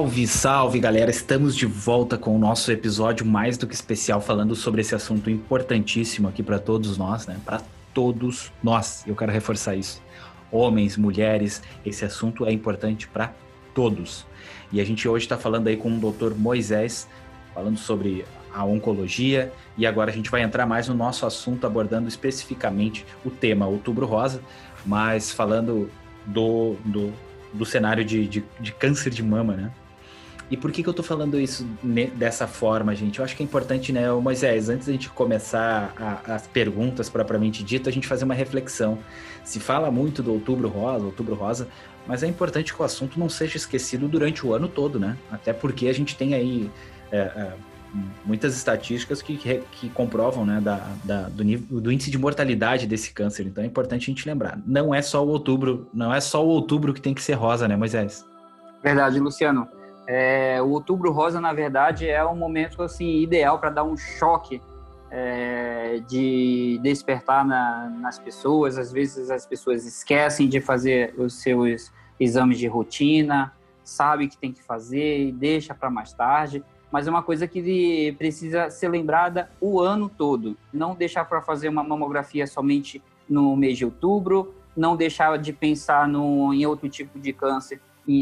Salve, salve galera! Estamos de volta com o nosso episódio mais do que especial falando sobre esse assunto importantíssimo aqui para todos nós, né? Para todos nós. Eu quero reforçar isso. Homens, mulheres, esse assunto é importante para todos. E a gente hoje está falando aí com o Dr. Moisés, falando sobre a oncologia e agora a gente vai entrar mais no nosso assunto abordando especificamente o tema Outubro Rosa, mas falando do, do, do cenário de, de, de câncer de mama, né? E por que, que eu tô falando isso dessa forma, gente? Eu acho que é importante, né, Moisés, antes da gente começar a, as perguntas propriamente dito, a gente fazer uma reflexão. Se fala muito do Outubro Rosa, Outubro Rosa, mas é importante que o assunto não seja esquecido durante o ano todo, né? Até porque a gente tem aí é, é, muitas estatísticas que, que comprovam né, da, da, do, nível, do índice de mortalidade desse câncer. Então é importante a gente lembrar. Não é só o outubro, não é só o outubro que tem que ser rosa, né, Moisés? Verdade, Luciano. É, o Outubro Rosa, na verdade, é um momento assim ideal para dar um choque é, de despertar na, nas pessoas. Às vezes as pessoas esquecem de fazer os seus exames de rotina, sabe que tem que fazer e deixa para mais tarde. Mas é uma coisa que precisa ser lembrada o ano todo. Não deixar para fazer uma mamografia somente no mês de outubro, não deixar de pensar no, em outro tipo de câncer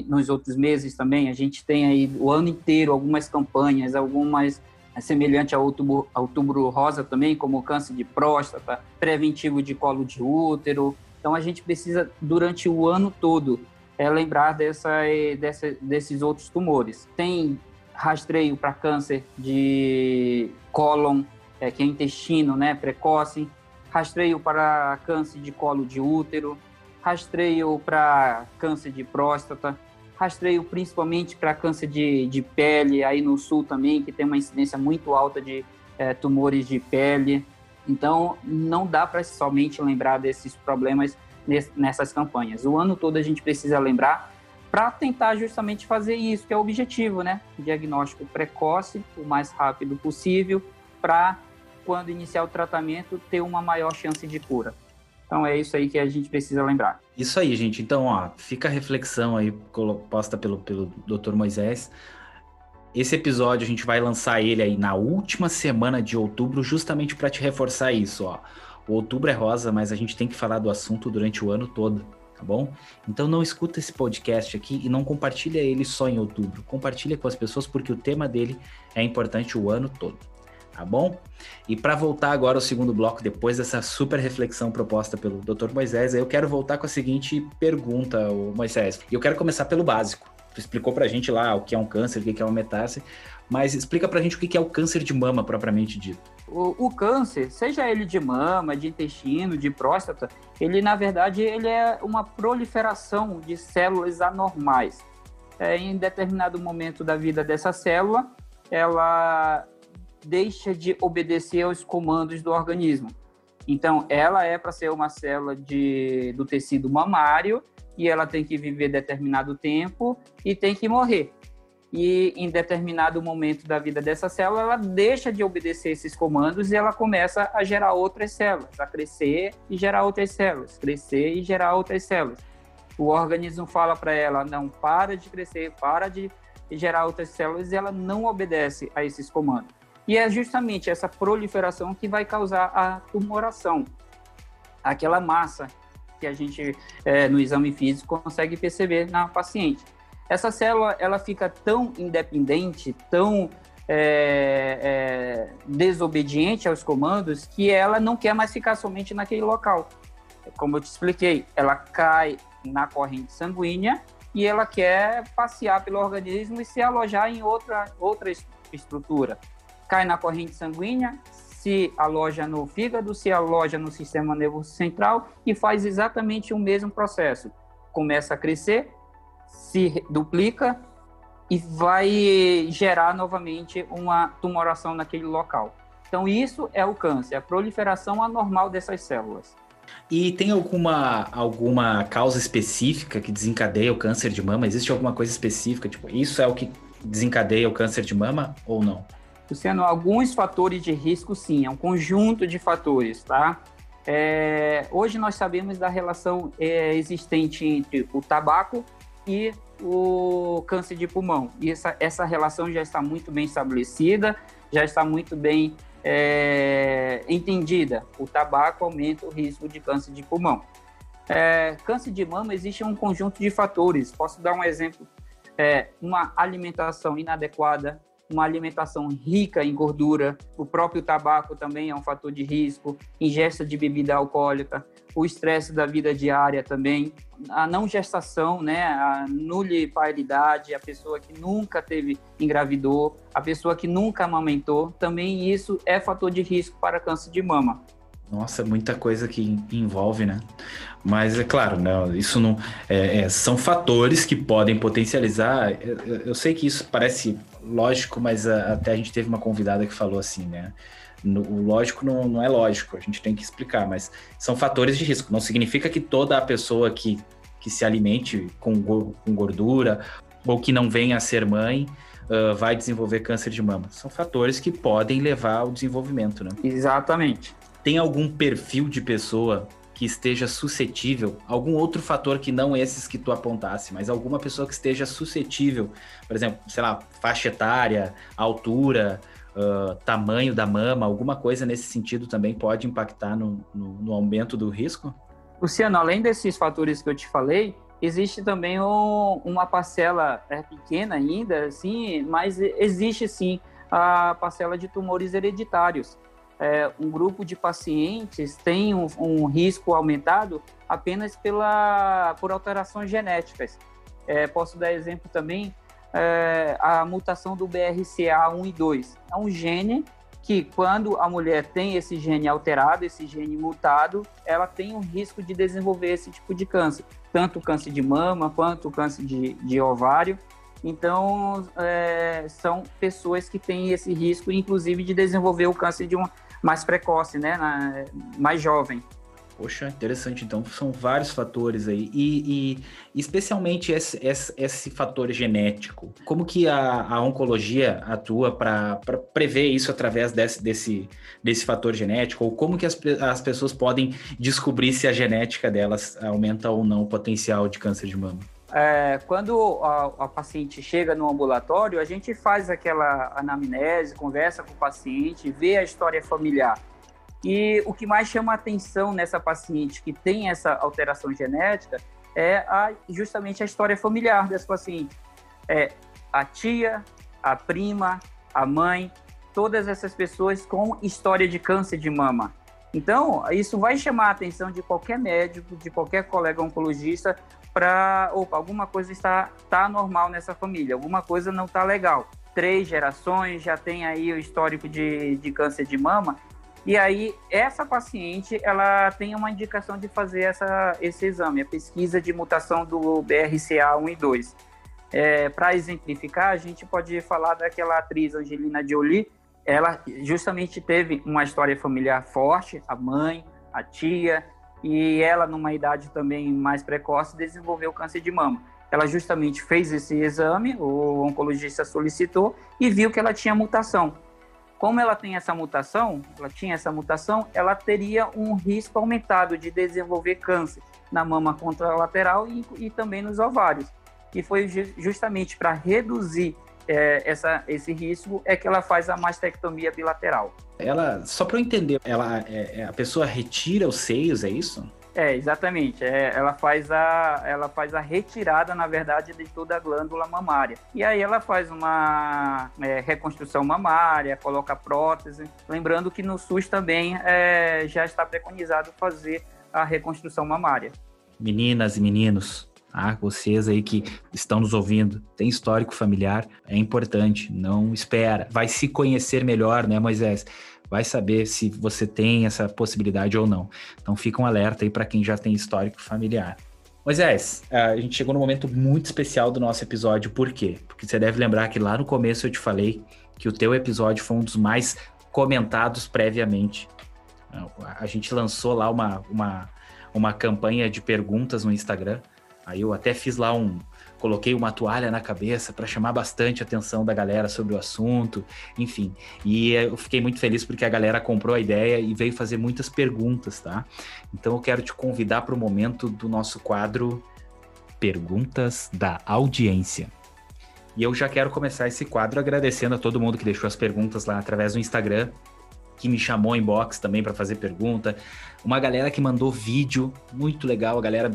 nos outros meses também. A gente tem aí o ano inteiro algumas campanhas, algumas é, semelhante ao outubro, outubro rosa também, como câncer de próstata, preventivo de colo de útero. Então a gente precisa durante o ano todo é, lembrar dessa, dessa, desses outros tumores. Tem rastreio para câncer de cólon, é, que é intestino, né, precoce, rastreio para câncer de colo de útero, rastreio para câncer de próstata, rastreio principalmente para câncer de, de pele, aí no sul também, que tem uma incidência muito alta de é, tumores de pele. Então, não dá para somente lembrar desses problemas nessas campanhas. O ano todo a gente precisa lembrar para tentar justamente fazer isso, que é o objetivo, né? Diagnóstico precoce, o mais rápido possível, para quando iniciar o tratamento ter uma maior chance de cura. Então é isso aí que a gente precisa lembrar. Isso aí, gente. Então, ó, fica a reflexão aí posta pelo, pelo Dr. Moisés. Esse episódio a gente vai lançar ele aí na última semana de outubro, justamente para te reforçar isso, ó. O outubro é rosa, mas a gente tem que falar do assunto durante o ano todo, tá bom? Então não escuta esse podcast aqui e não compartilha ele só em outubro. Compartilha com as pessoas porque o tema dele é importante o ano todo tá bom? E para voltar agora ao segundo bloco, depois dessa super reflexão proposta pelo Dr. Moisés, eu quero voltar com a seguinte pergunta, Moisés. Eu quero começar pelo básico. Tu explicou pra gente lá o que é um câncer, o que é uma metástase, mas explica pra gente o que é o câncer de mama propriamente dito. O, o, câncer, seja ele de mama, de intestino, de próstata, ele na verdade ele é uma proliferação de células anormais. É, em determinado momento da vida dessa célula, ela deixa de obedecer aos comandos do organismo. Então, ela é para ser uma célula de, do tecido mamário e ela tem que viver determinado tempo e tem que morrer. E em determinado momento da vida dessa célula, ela deixa de obedecer esses comandos e ela começa a gerar outras células, a crescer e gerar outras células, crescer e gerar outras células. O organismo fala para ela: não, para de crescer, para de gerar outras células, e ela não obedece a esses comandos. E é justamente essa proliferação que vai causar a tumoração, aquela massa que a gente, é, no exame físico, consegue perceber na paciente. Essa célula, ela fica tão independente, tão é, é, desobediente aos comandos, que ela não quer mais ficar somente naquele local. Como eu te expliquei, ela cai na corrente sanguínea e ela quer passear pelo organismo e se alojar em outra, outra estrutura cai na corrente sanguínea, se aloja no fígado, se aloja no sistema nervoso central e faz exatamente o mesmo processo. Começa a crescer, se duplica e vai gerar novamente uma tumoração naquele local. Então, isso é o câncer, a proliferação anormal dessas células. E tem alguma, alguma causa específica que desencadeia o câncer de mama? Existe alguma coisa específica? Tipo, isso é o que desencadeia o câncer de mama ou não? Luciano, alguns fatores de risco, sim, é um conjunto de fatores, tá? É, hoje nós sabemos da relação é, existente entre o tabaco e o câncer de pulmão. E essa, essa relação já está muito bem estabelecida, já está muito bem é, entendida. O tabaco aumenta o risco de câncer de pulmão. É, câncer de mama existe um conjunto de fatores. Posso dar um exemplo? É, uma alimentação inadequada, uma alimentação rica em gordura, o próprio tabaco também é um fator de risco, ingesta de bebida alcoólica, o estresse da vida diária também, a não gestação, né, a nuliparidade, a pessoa que nunca teve engravidou, a pessoa que nunca amamentou, também isso é fator de risco para câncer de mama. Nossa, muita coisa que envolve, né? Mas é claro, não, isso não é, é, são fatores que podem potencializar. Eu, eu, sei que isso parece lógico, mas a, até a gente teve uma convidada que falou assim, né? No, o lógico não, não é lógico, a gente tem que explicar, mas são fatores de risco. Não significa que toda a pessoa que, que se alimente com, com gordura ou que não venha a ser mãe uh, vai desenvolver câncer de mama. São fatores que podem levar ao desenvolvimento, né? Exatamente. Tem algum perfil de pessoa que esteja suscetível, algum outro fator que não esses que tu apontasse, mas alguma pessoa que esteja suscetível, por exemplo, sei lá, faixa etária, altura, uh, tamanho da mama, alguma coisa nesse sentido também pode impactar no, no, no aumento do risco? Luciano, além desses fatores que eu te falei, existe também um, uma parcela é, pequena ainda, assim, mas existe sim a parcela de tumores hereditários é, um grupo de pacientes tem um, um, risco aumentado apenas pela, por alterações genéticas. É, posso dar exemplo também é, a mutação do BRCA1 e 2. É um gene que, quando a mulher tem esse gene alterado, esse gene mutado, ela tem um risco de desenvolver esse tipo de câncer, tanto câncer de mama quanto câncer de, de ovário. Então, é, são pessoas que têm esse risco, inclusive, de desenvolver o câncer de uma mais precoce, né, na, mais jovem. Poxa, interessante. Então, são vários fatores aí. E, e especialmente esse, esse, esse, fator genético. Como que a, a oncologia atua para prever isso através desse, desse, desse fator genético? Ou como que as, as pessoas podem descobrir se a genética delas aumenta ou não o potencial de câncer de mama? É, quando a, a, paciente chega no ambulatório, a gente faz aquela anamnese, conversa com o paciente, vê a história familiar. E o que mais chama atenção nessa paciente que tem essa alteração genética é a, justamente a história familiar dessa paciente. É a tia, a prima, a mãe, todas essas pessoas com história de câncer de mama. Então, isso vai chamar a atenção de qualquer médico, de qualquer colega oncologista, para, opa, alguma coisa está tá normal nessa família, alguma coisa não está legal. Três gerações já tem aí o histórico de, de câncer de mama, e aí essa paciente ela tem uma indicação de fazer essa, esse exame, a pesquisa de mutação do BRCA1 e 2. É, para exemplificar, a gente pode falar daquela atriz Angelina Jolie, ela justamente teve uma história familiar forte, a mãe, a tia, e ela, numa idade também mais precoce, desenvolveu câncer de mama. Ela justamente fez esse exame, o oncologista solicitou e viu que ela tinha mutação. Como ela tem essa mutação, ela tinha essa mutação, ela teria um risco aumentado de desenvolver câncer na mama contralateral e, e também nos ovários. E foi justamente para reduzir é, essa, esse risco é que ela faz a mastectomia bilateral. Ela, só para eu entender, ela, é, é, a pessoa retira os seios, é isso? É, exatamente. É, ela, faz a, ela faz a retirada, na verdade, de toda a glândula mamária. E aí ela faz uma é, reconstrução mamária, coloca prótese. Lembrando que no SUS também é, já está preconizado fazer a reconstrução mamária. Meninas e meninos, ah, vocês aí que estão nos ouvindo, tem histórico familiar, é importante, não espera. Vai se conhecer melhor, né, Moisés? Vai saber se você tem essa possibilidade ou não. Então fica um alerta aí para quem já tem histórico familiar. Moisés, a gente chegou num momento muito especial do nosso episódio, por quê? Porque você deve lembrar que lá no começo eu te falei que o teu episódio foi um dos mais comentados previamente. A gente lançou lá uma, uma, uma campanha de perguntas no Instagram Aí eu até fiz lá um. Coloquei uma toalha na cabeça para chamar bastante a atenção da galera sobre o assunto, enfim. E eu fiquei muito feliz porque a galera comprou a ideia e veio fazer muitas perguntas, tá? Então eu quero te convidar para o momento do nosso quadro Perguntas da Audiência. E eu já quero começar esse quadro agradecendo a todo mundo que deixou as perguntas lá através do Instagram, que me chamou em box também para fazer pergunta. Uma galera que mandou vídeo, muito legal, a galera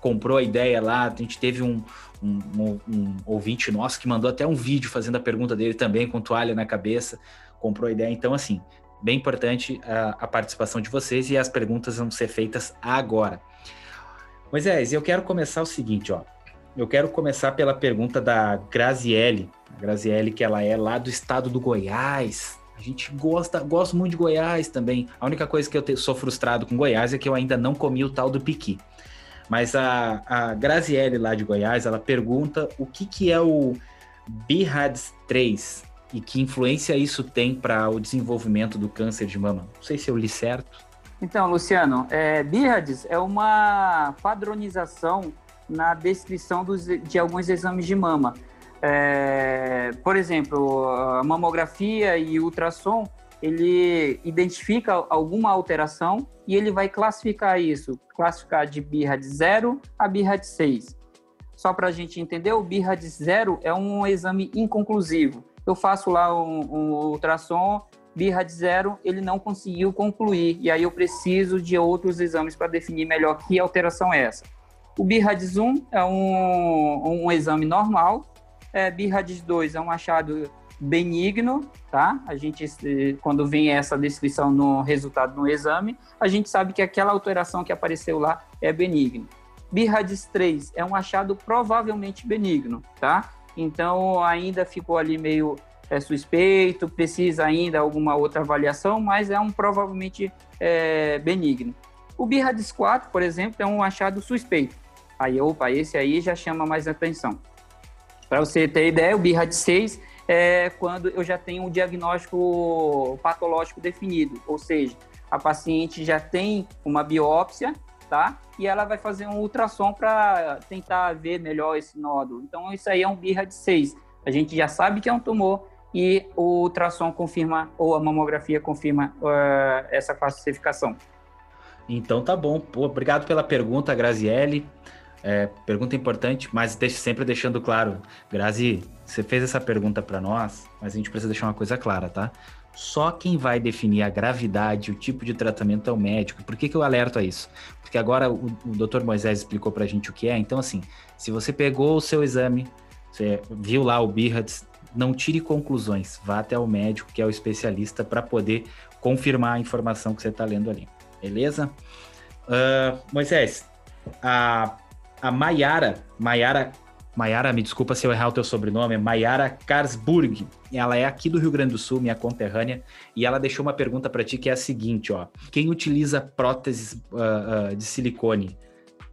comprou a ideia lá, a gente teve um, um, um, um, ouvinte nosso que mandou até um vídeo fazendo a pergunta dele também, com toalha na cabeça, comprou a ideia. Então, assim, bem importante a, a participação de vocês e as perguntas vão ser feitas agora. Moisés, eu quero começar o seguinte, ó. Eu quero começar pela pergunta da Graziele. A Graziele, que ela é lá do estado do Goiás. A gente gosta, gosto muito de Goiás também. A única coisa que eu te, sou frustrado com Goiás é que eu ainda não comi o tal do piqui. Mas a, a Graziele lá de Goiás, ela pergunta o que, que é o BIRADS 3 e que influência isso tem para o desenvolvimento do câncer de mama. Não sei se eu li certo. Então, Luciano, é, BIRADS é uma padronização na descrição dos, de alguns exames de mama. É, por exemplo, a mamografia e ultrassom, ele identifica alguma alteração e ele vai classificar isso, classificar de birra de 0 a birra de 6. Só para a gente entender, o birra de 0 é um exame inconclusivo. Eu faço lá um, um ultrassom, birra de 0, ele não conseguiu concluir, e aí eu preciso de outros exames para definir melhor que alteração é essa. O birra de 1 é um, um exame normal, é, birra de 2 é um achado benigno, tá? A gente, quando vem essa descrição no resultado no exame, a gente sabe que aquela alteração que apareceu lá é benigna. Birradis 3 é um achado provavelmente benigno, tá? Então ainda ficou ali meio é, suspeito, precisa ainda alguma outra avaliação, mas é um provavelmente é, benigno. O Birradis 4, por exemplo, é um achado suspeito. Aí, opa, esse aí já chama mais atenção. Para você ter ideia, o Birradis 6 é quando eu já tenho um diagnóstico patológico definido, ou seja, a paciente já tem uma biópsia, tá? E ela vai fazer um ultrassom para tentar ver melhor esse nódulo. Então, isso aí é um birra de 6. A gente já sabe que é um tumor e o ultrassom confirma, ou a mamografia confirma uh, essa classificação. Então, tá bom. Pô, obrigado pela pergunta, Graziele. É, pergunta importante, mas deixe, sempre deixando claro, Grazi, você fez essa pergunta para nós, mas a gente precisa deixar uma coisa clara, tá? Só quem vai definir a gravidade, o tipo de tratamento é o médico. Por que, que eu alerto a isso? Porque agora o, o Dr. Moisés explicou para a gente o que é. Então, assim, se você pegou o seu exame, você viu lá o BIRADS, não tire conclusões. Vá até o médico, que é o especialista, para poder confirmar a informação que você está lendo ali. Beleza? Uh, Moisés, a a Maiara, Maiara, Maiara, me desculpa se eu errar o teu sobrenome, é Karsburg. Ela é aqui do Rio Grande do Sul, minha conterrânea, e ela deixou uma pergunta para ti que é a seguinte, ó: quem utiliza próteses uh, uh, de silicone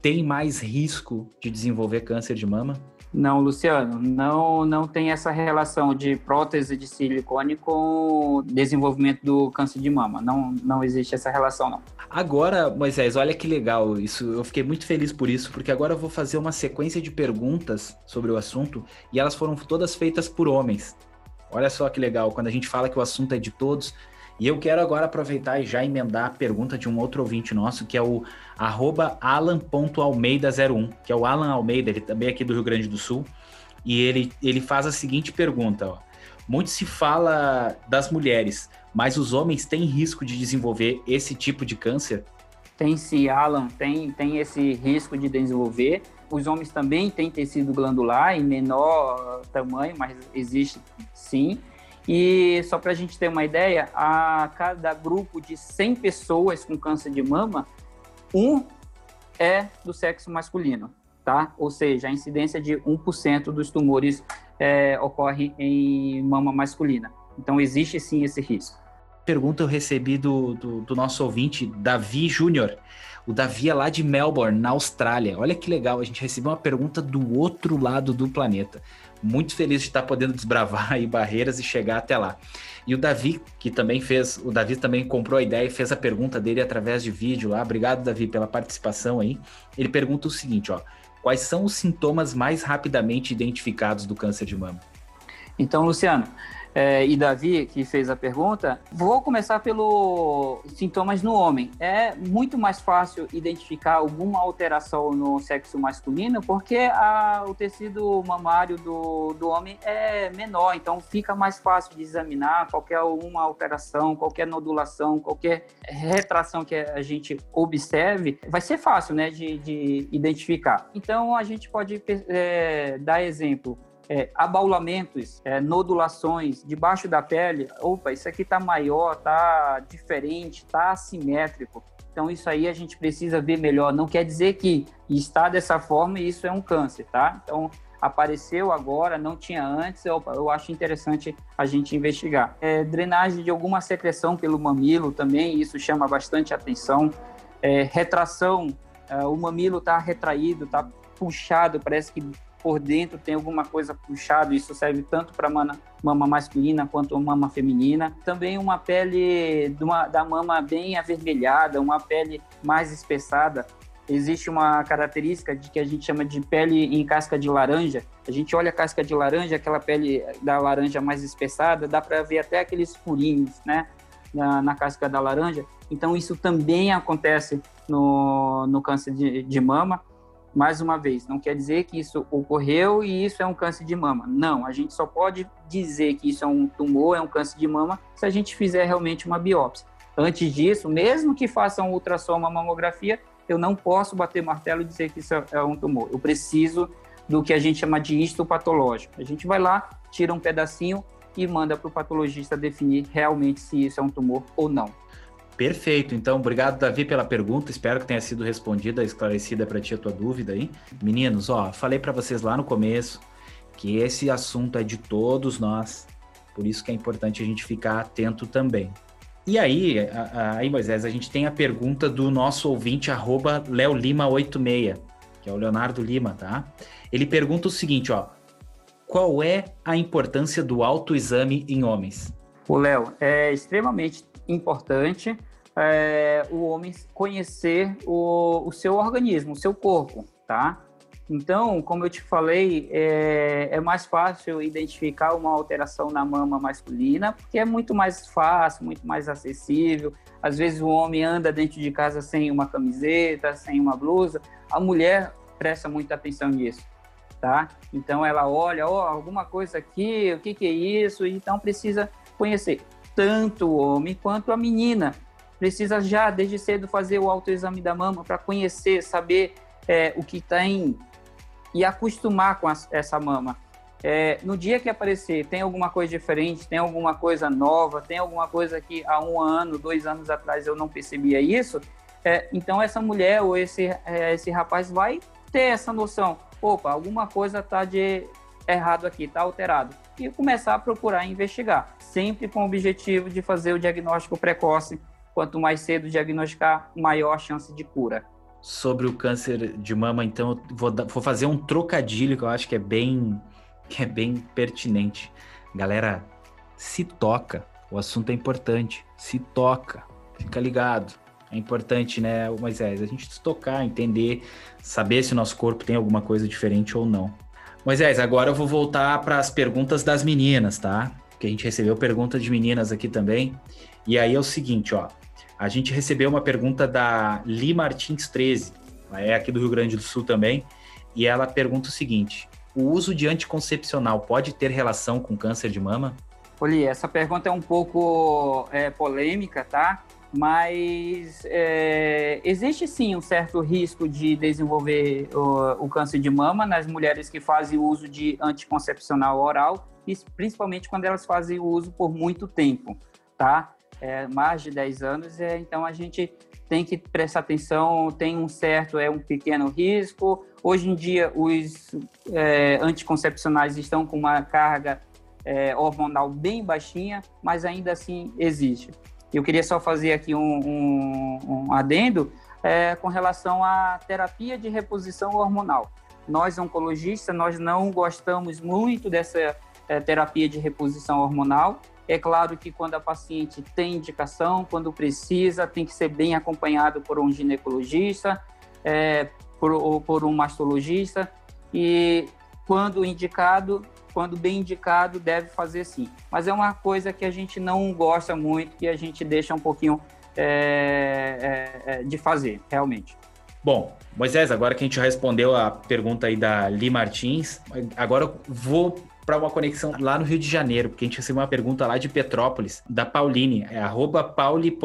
tem mais risco de desenvolver câncer de mama? Não, Luciano, não, não tem essa relação de prótese de silicone com desenvolvimento do câncer de mama. Não, não existe essa relação, não. Agora, Moisés, olha que legal isso. Eu fiquei muito feliz por isso, porque agora eu vou fazer uma sequência de perguntas sobre o assunto e elas foram todas feitas por homens. Olha só que legal, quando a gente fala que o assunto é de todos. E eu quero agora aproveitar e já emendar a pergunta de um outro ouvinte nosso, que é o alan.almeida01, que é o Alan Almeida, ele também é aqui do Rio Grande do Sul. E ele, ele faz a seguinte pergunta: ó. muito se fala das mulheres, mas os homens têm risco de desenvolver esse tipo de câncer? Tem sim, Alan, tem, tem esse risco de desenvolver. Os homens também têm tecido glandular em menor tamanho, mas existe sim. E só para a gente ter uma ideia, a cada grupo de 100 pessoas com câncer de mama, um é do sexo masculino, tá? Ou seja, a incidência de 1% dos tumores é, ocorre em mama masculina. Então, existe sim esse risco pergunta eu recebi do, do, do nosso ouvinte, Davi Júnior. O Davi é lá de Melbourne, na Austrália. Olha que legal, a gente recebeu uma pergunta do outro lado do planeta. Muito feliz de estar podendo desbravar aí barreiras e chegar até lá. E o Davi, que também fez, o Davi também comprou a ideia e fez a pergunta dele através de vídeo lá. Obrigado, Davi, pela participação aí. Ele pergunta o seguinte, ó: quais são os sintomas mais rapidamente identificados do câncer de mama? Então, Luciano, é, e Davi, que fez a pergunta, vou começar pelos sintomas no homem. É muito mais fácil identificar alguma alteração no sexo masculino porque a, o tecido mamário do, do homem é menor, então fica mais fácil de examinar qualquer uma alteração, qualquer nodulação, qualquer retração que a gente observe, vai ser fácil né, de, de identificar. Então a gente pode é, dar exemplo é, abaulamentos, é, nodulações debaixo da pele, opa, isso aqui está maior, está diferente, está assimétrico. Então isso aí a gente precisa ver melhor. Não quer dizer que está dessa forma e isso é um câncer, tá? Então apareceu agora, não tinha antes, opa, eu acho interessante a gente investigar. É, drenagem de alguma secreção pelo mamilo também, isso chama bastante atenção. É, retração, é, o mamilo está retraído, está puxado, parece que por dentro tem alguma coisa puxada, isso serve tanto para mama masculina quanto mama feminina. Também uma pele uma, da mama bem avermelhada, uma pele mais espessada. Existe uma característica de que a gente chama de pele em casca de laranja. A gente olha a casca de laranja, aquela pele da laranja mais espessada, dá para ver até aqueles furinhos, né? Na, na, casca da laranja. Então, isso também acontece no, no câncer de, de mama mais uma vez, não quer dizer que isso ocorreu e isso é um câncer de mama. Não, a gente só pode dizer que isso é um tumor, é um câncer de mama, se a gente fizer realmente uma biópsia. Antes disso, mesmo que faça um ultrassom, uma mamografia, eu não posso bater martelo e dizer que isso é um tumor. Eu preciso do que a gente chama de histopatológico. A gente vai lá, tira um pedacinho e manda para o patologista definir realmente se isso é um tumor ou não. Perfeito. Então, obrigado, Davi, pela pergunta. Espero que tenha sido respondida, esclarecida para ti a tua dúvida aí. Meninos, ó, falei para vocês lá no começo que esse assunto é de todos nós, por isso que é importante a gente ficar atento também. E aí, aí Moisés, a gente tem a pergunta do nosso ouvinte, arroba leolima86, que é o Leonardo Lima, tá? Ele pergunta o seguinte, ó, qual é a importância do autoexame em homens? O Léo, é extremamente importante é, o homem conhecer o, o seu organismo, o seu corpo, tá? Então, como eu te falei, é, é, mais fácil identificar uma alteração na mama masculina, porque é muito mais fácil, muito mais acessível. Às vezes o homem anda dentro de casa sem uma camiseta, sem uma blusa. A mulher presta muita atenção nisso, tá? Então ela olha, ó, oh, alguma coisa aqui, o que, que é isso? Então precisa conhecer tanto o homem quanto a menina. Precisa já, desde cedo, fazer o autoexame da mama para conhecer, saber é, o que tem e acostumar com a, essa mama. É, no dia que aparecer, tem alguma coisa diferente, tem alguma coisa nova, tem alguma coisa que há um ano, dois anos atrás eu não percebia isso, é, então essa mulher ou esse, é, esse rapaz vai ter essa noção. Opa, alguma coisa está de errado aqui, está alterado. E começar a procurar investigar, sempre com o objetivo de fazer o diagnóstico precoce. Quanto mais cedo diagnosticar, maior a chance de cura. Sobre o câncer de mama, então, eu vou, vou fazer um trocadilho que eu acho que é bem, que é bem pertinente. Galera, se toca. O assunto é importante. Se toca. Fica ligado. É importante, né, Moisés? A gente se tocar, entender, saber se o nosso corpo tem alguma coisa diferente ou não. Moisés, agora eu vou voltar para as perguntas das meninas, tá? Que a gente recebeu perguntas de meninas aqui também. E aí é o seguinte, ó. A gente recebeu uma pergunta da Li Martins 13, ela é aqui do Rio Grande do Sul também, e ela pergunta o seguinte: o uso de anticoncepcional pode ter relação com câncer de mama? Oli, essa pergunta é um pouco é, polêmica, tá? Mas é, existe sim um certo risco de desenvolver o, o, câncer de mama nas mulheres que fazem uso de anticoncepcional oral, principalmente quando elas fazem o uso por muito tempo, tá? É, mais de 10 anos, é, então a gente tem que prestar atenção, tem um certo, é um pequeno risco. Hoje em dia, os é, anticoncepcionais estão com uma carga é, hormonal bem baixinha, mas ainda assim existe. Eu queria só fazer aqui um, um, um adendo é, com relação à terapia de reposição hormonal. Nós, oncologistas, nós não gostamos muito dessa é, terapia de reposição hormonal. É claro que quando a paciente tem indicação, quando precisa, tem que ser bem acompanhado por um ginecologista, é, por, ou por um mastologista. E quando indicado, quando bem indicado, deve fazer sim. Mas é uma coisa que a gente não gosta muito, que a gente deixa um pouquinho é, é, é de fazer, realmente. Bom, Moisés, agora que a gente respondeu a pergunta aí da Li Martins, agora eu vou para uma conexão lá no Rio de Janeiro, porque a gente recebeu uma pergunta lá de Petrópolis, da Pauline, é pauli.r.araújo.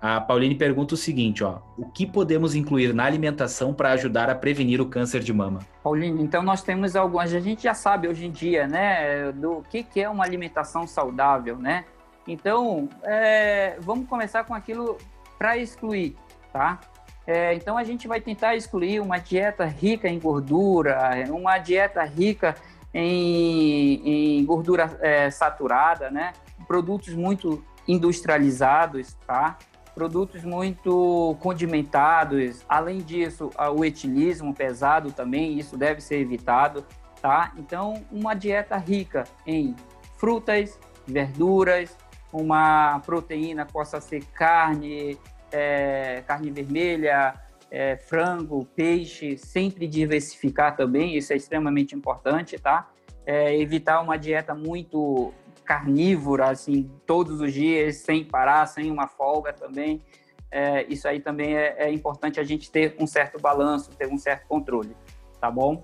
A Pauline pergunta o seguinte, ó, o que podemos incluir na alimentação para ajudar a prevenir o câncer de mama? Pauline, então nós temos algumas, a gente já sabe hoje em dia, né, do que, que é uma alimentação saudável, né? Então, é, vamos começar com aquilo para excluir, tá? É, então a gente vai tentar excluir uma dieta rica em gordura, uma dieta rica em, em gordura é, saturada, né? Produtos muito industrializados, tá? Produtos muito condimentados. Além disso, o etilismo pesado também, isso deve ser evitado, tá? Então, uma dieta rica em frutas, verduras, uma proteína possa ser carne, é, carne vermelha, é, frango, peixe, sempre diversificar também, isso é extremamente importante, tá? É, evitar uma dieta muito carnívora, assim, todos os dias, sem parar, sem uma folga também. É, isso aí também é, é importante a gente ter um certo balanço, ter um certo controle, tá bom?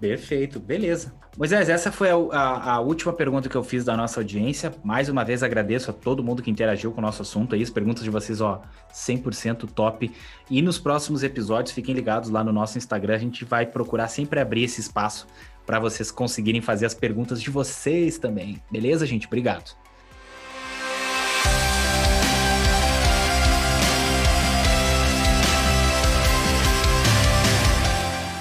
Perfeito, beleza. Moisés, essa foi a, a, a, última pergunta que eu fiz da nossa audiência. Mais uma vez agradeço a todo mundo que interagiu com o nosso assunto aí. As perguntas de vocês, ó, 100% top. E nos próximos episódios, fiquem ligados lá no nosso Instagram. A gente vai procurar sempre abrir esse espaço para vocês conseguirem fazer as perguntas de vocês também. Beleza, gente? Obrigado.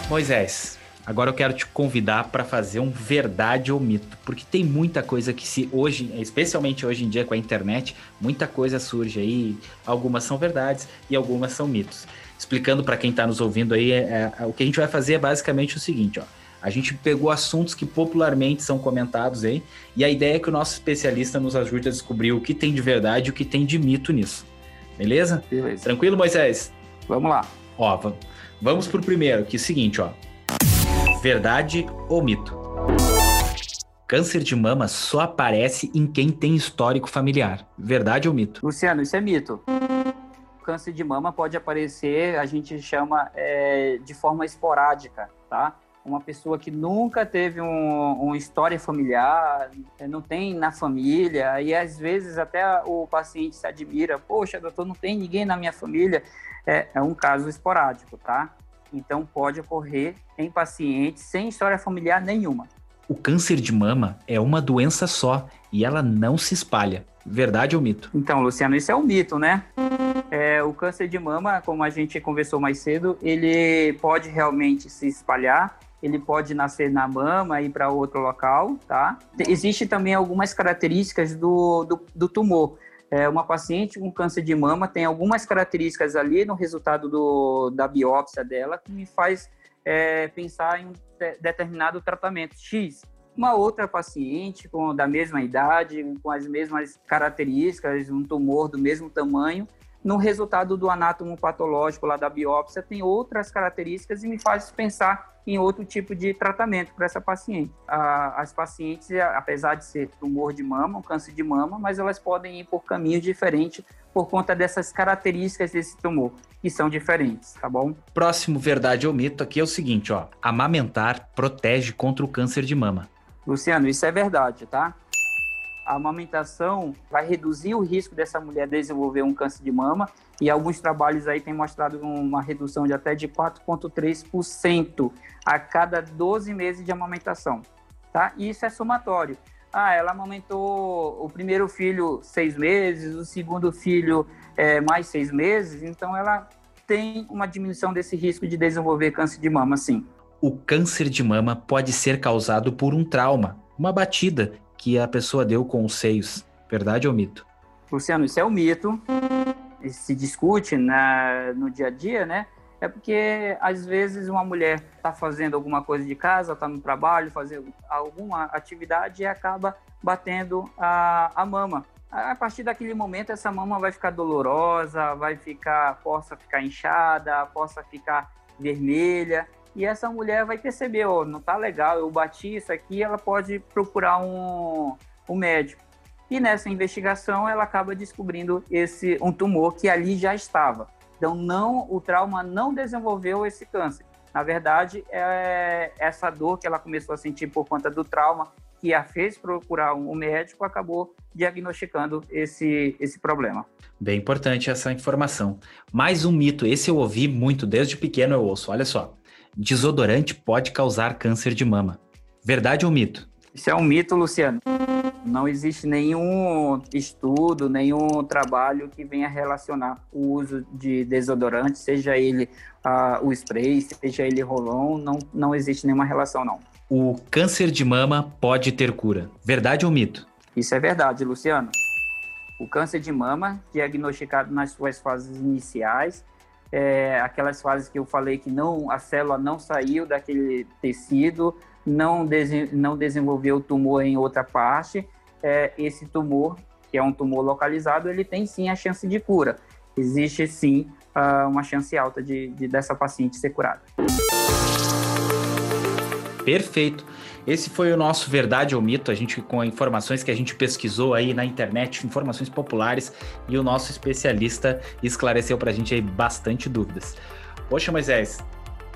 Moisés, Agora eu quero te convidar para fazer um verdade ou mito, porque tem muita coisa que se hoje, especialmente hoje em dia com a internet, muita coisa surge aí, algumas são verdades e algumas são mitos. Explicando para quem está nos ouvindo aí, é, é, o que a gente vai fazer é basicamente o seguinte, ó. A gente pegou assuntos que popularmente são comentados aí, e a ideia é que o nosso especialista nos ajude a descobrir o que tem de verdade e o que tem de mito nisso. Beleza? Beleza. Tranquilo, Moisés? Vamos lá. Ó, vamos pro primeiro, que é o seguinte, ó. Verdade ou mito? Câncer de mama só aparece em quem tem histórico familiar. Verdade ou mito? Luciano, isso é mito. Câncer de mama pode aparecer, a gente chama é, de forma esporádica, tá? Uma pessoa que nunca teve um, uma história familiar, é, não tem na família, e às vezes até o paciente se admira: Poxa, doutor, não tem ninguém na minha família. É, é um caso esporádico, tá? Então, pode ocorrer em pacientes sem história familiar nenhuma. O câncer de mama é uma doença só e ela não se espalha. Verdade ou mito? Então, Luciano, isso é um mito, né? É, o câncer de mama, como a gente conversou mais cedo, ele pode realmente se espalhar, ele pode nascer na mama e ir para outro local, tá? Existem também algumas características do, do, do tumor é, uma paciente com câncer de mama tem algumas características ali no resultado do, da biópsia dela que me faz é, pensar em um de, determinado tratamento X. Uma outra paciente com da mesma idade, com as mesmas características, um tumor do mesmo tamanho, no resultado do anátomo patológico lá da biópsia tem outras características e me faz pensar em outro tipo de tratamento para essa paciente. as pacientes, apesar de ser tumor de mama, um câncer de mama, mas elas podem ir por caminhos diferentes por conta dessas características desse tumor, que são diferentes, tá bom? Próximo verdade ou mito aqui é o seguinte, ó. Amamentar protege contra o câncer de mama. Luciano, isso é verdade, tá? A amamentação vai reduzir o risco dessa mulher desenvolver um câncer de mama e alguns trabalhos aí têm mostrado uma redução de até de 4,3% a cada 12 meses de amamentação, tá? E isso é somatório. Ah, ela amamentou o primeiro filho seis meses, o segundo filho é, mais seis meses, então ela tem uma diminuição desse risco de desenvolver câncer de mama, sim. O câncer de mama pode ser causado por um trauma, uma batida que a pessoa deu com os seios. Verdade ou mito? Luciano, isso é um mito. Se discute na, no dia a dia, né? É porque às vezes uma mulher está fazendo alguma coisa de casa, está no trabalho, fazendo alguma atividade e acaba batendo a, a mama. A partir daquele momento, essa mama vai ficar dolorosa, vai ficar, possa ficar inchada, possa ficar vermelha. E essa mulher vai perceber, ó, não tá legal, eu bati isso aqui, ela pode procurar um, um médico. E nessa investigação ela acaba descobrindo esse um tumor que ali já estava. Então não, o trauma não desenvolveu esse câncer. Na verdade, é essa dor que ela começou a sentir por conta do trauma que a fez procurar um médico acabou diagnosticando esse, esse problema. Bem importante essa informação. Mais um mito, esse eu ouvi muito, desde pequeno eu ouço. Olha só, desodorante pode causar câncer de mama. Verdade ou mito? Isso é um mito, Luciano. Não existe nenhum estudo, nenhum trabalho que venha relacionar o uso de desodorante, seja ele uh, o spray, seja ele rolon, não, não existe nenhuma relação, não. O câncer de mama pode ter cura. Verdade ou mito? Isso é verdade, Luciano. O câncer de mama, diagnosticado nas suas fases iniciais, é, aquelas fases que eu falei que não a célula não saiu daquele tecido, não, des, não desenvolveu tumor em outra parte, é, esse tumor, que é um tumor localizado, ele tem sim a chance de cura. Existe sim uh, uma chance alta de, de dessa paciente ser curada. Perfeito. Esse foi o nosso Verdade ou Mito, a gente com informações que a gente pesquisou aí na internet, informações populares, e o nosso especialista esclareceu para a gente aí bastante dúvidas. Poxa, Moisés,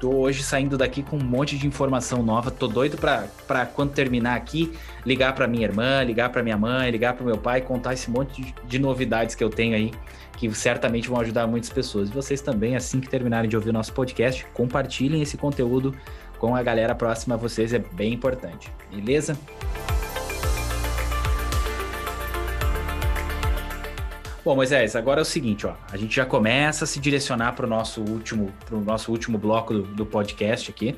Tô hoje saindo daqui com um monte de informação nova. Tô doido para quando terminar aqui, ligar para minha irmã, ligar para minha mãe, ligar para meu pai, contar esse monte de, de, novidades que eu tenho aí, que certamente vão ajudar muitas pessoas. E vocês também, assim que terminarem de ouvir o nosso podcast, compartilhem esse conteúdo com a galera próxima a vocês, é bem importante. Beleza? Bom, Moisés, agora é o seguinte, ó. A gente já começa a se direcionar para o nosso último, pro nosso último bloco do, do, podcast aqui.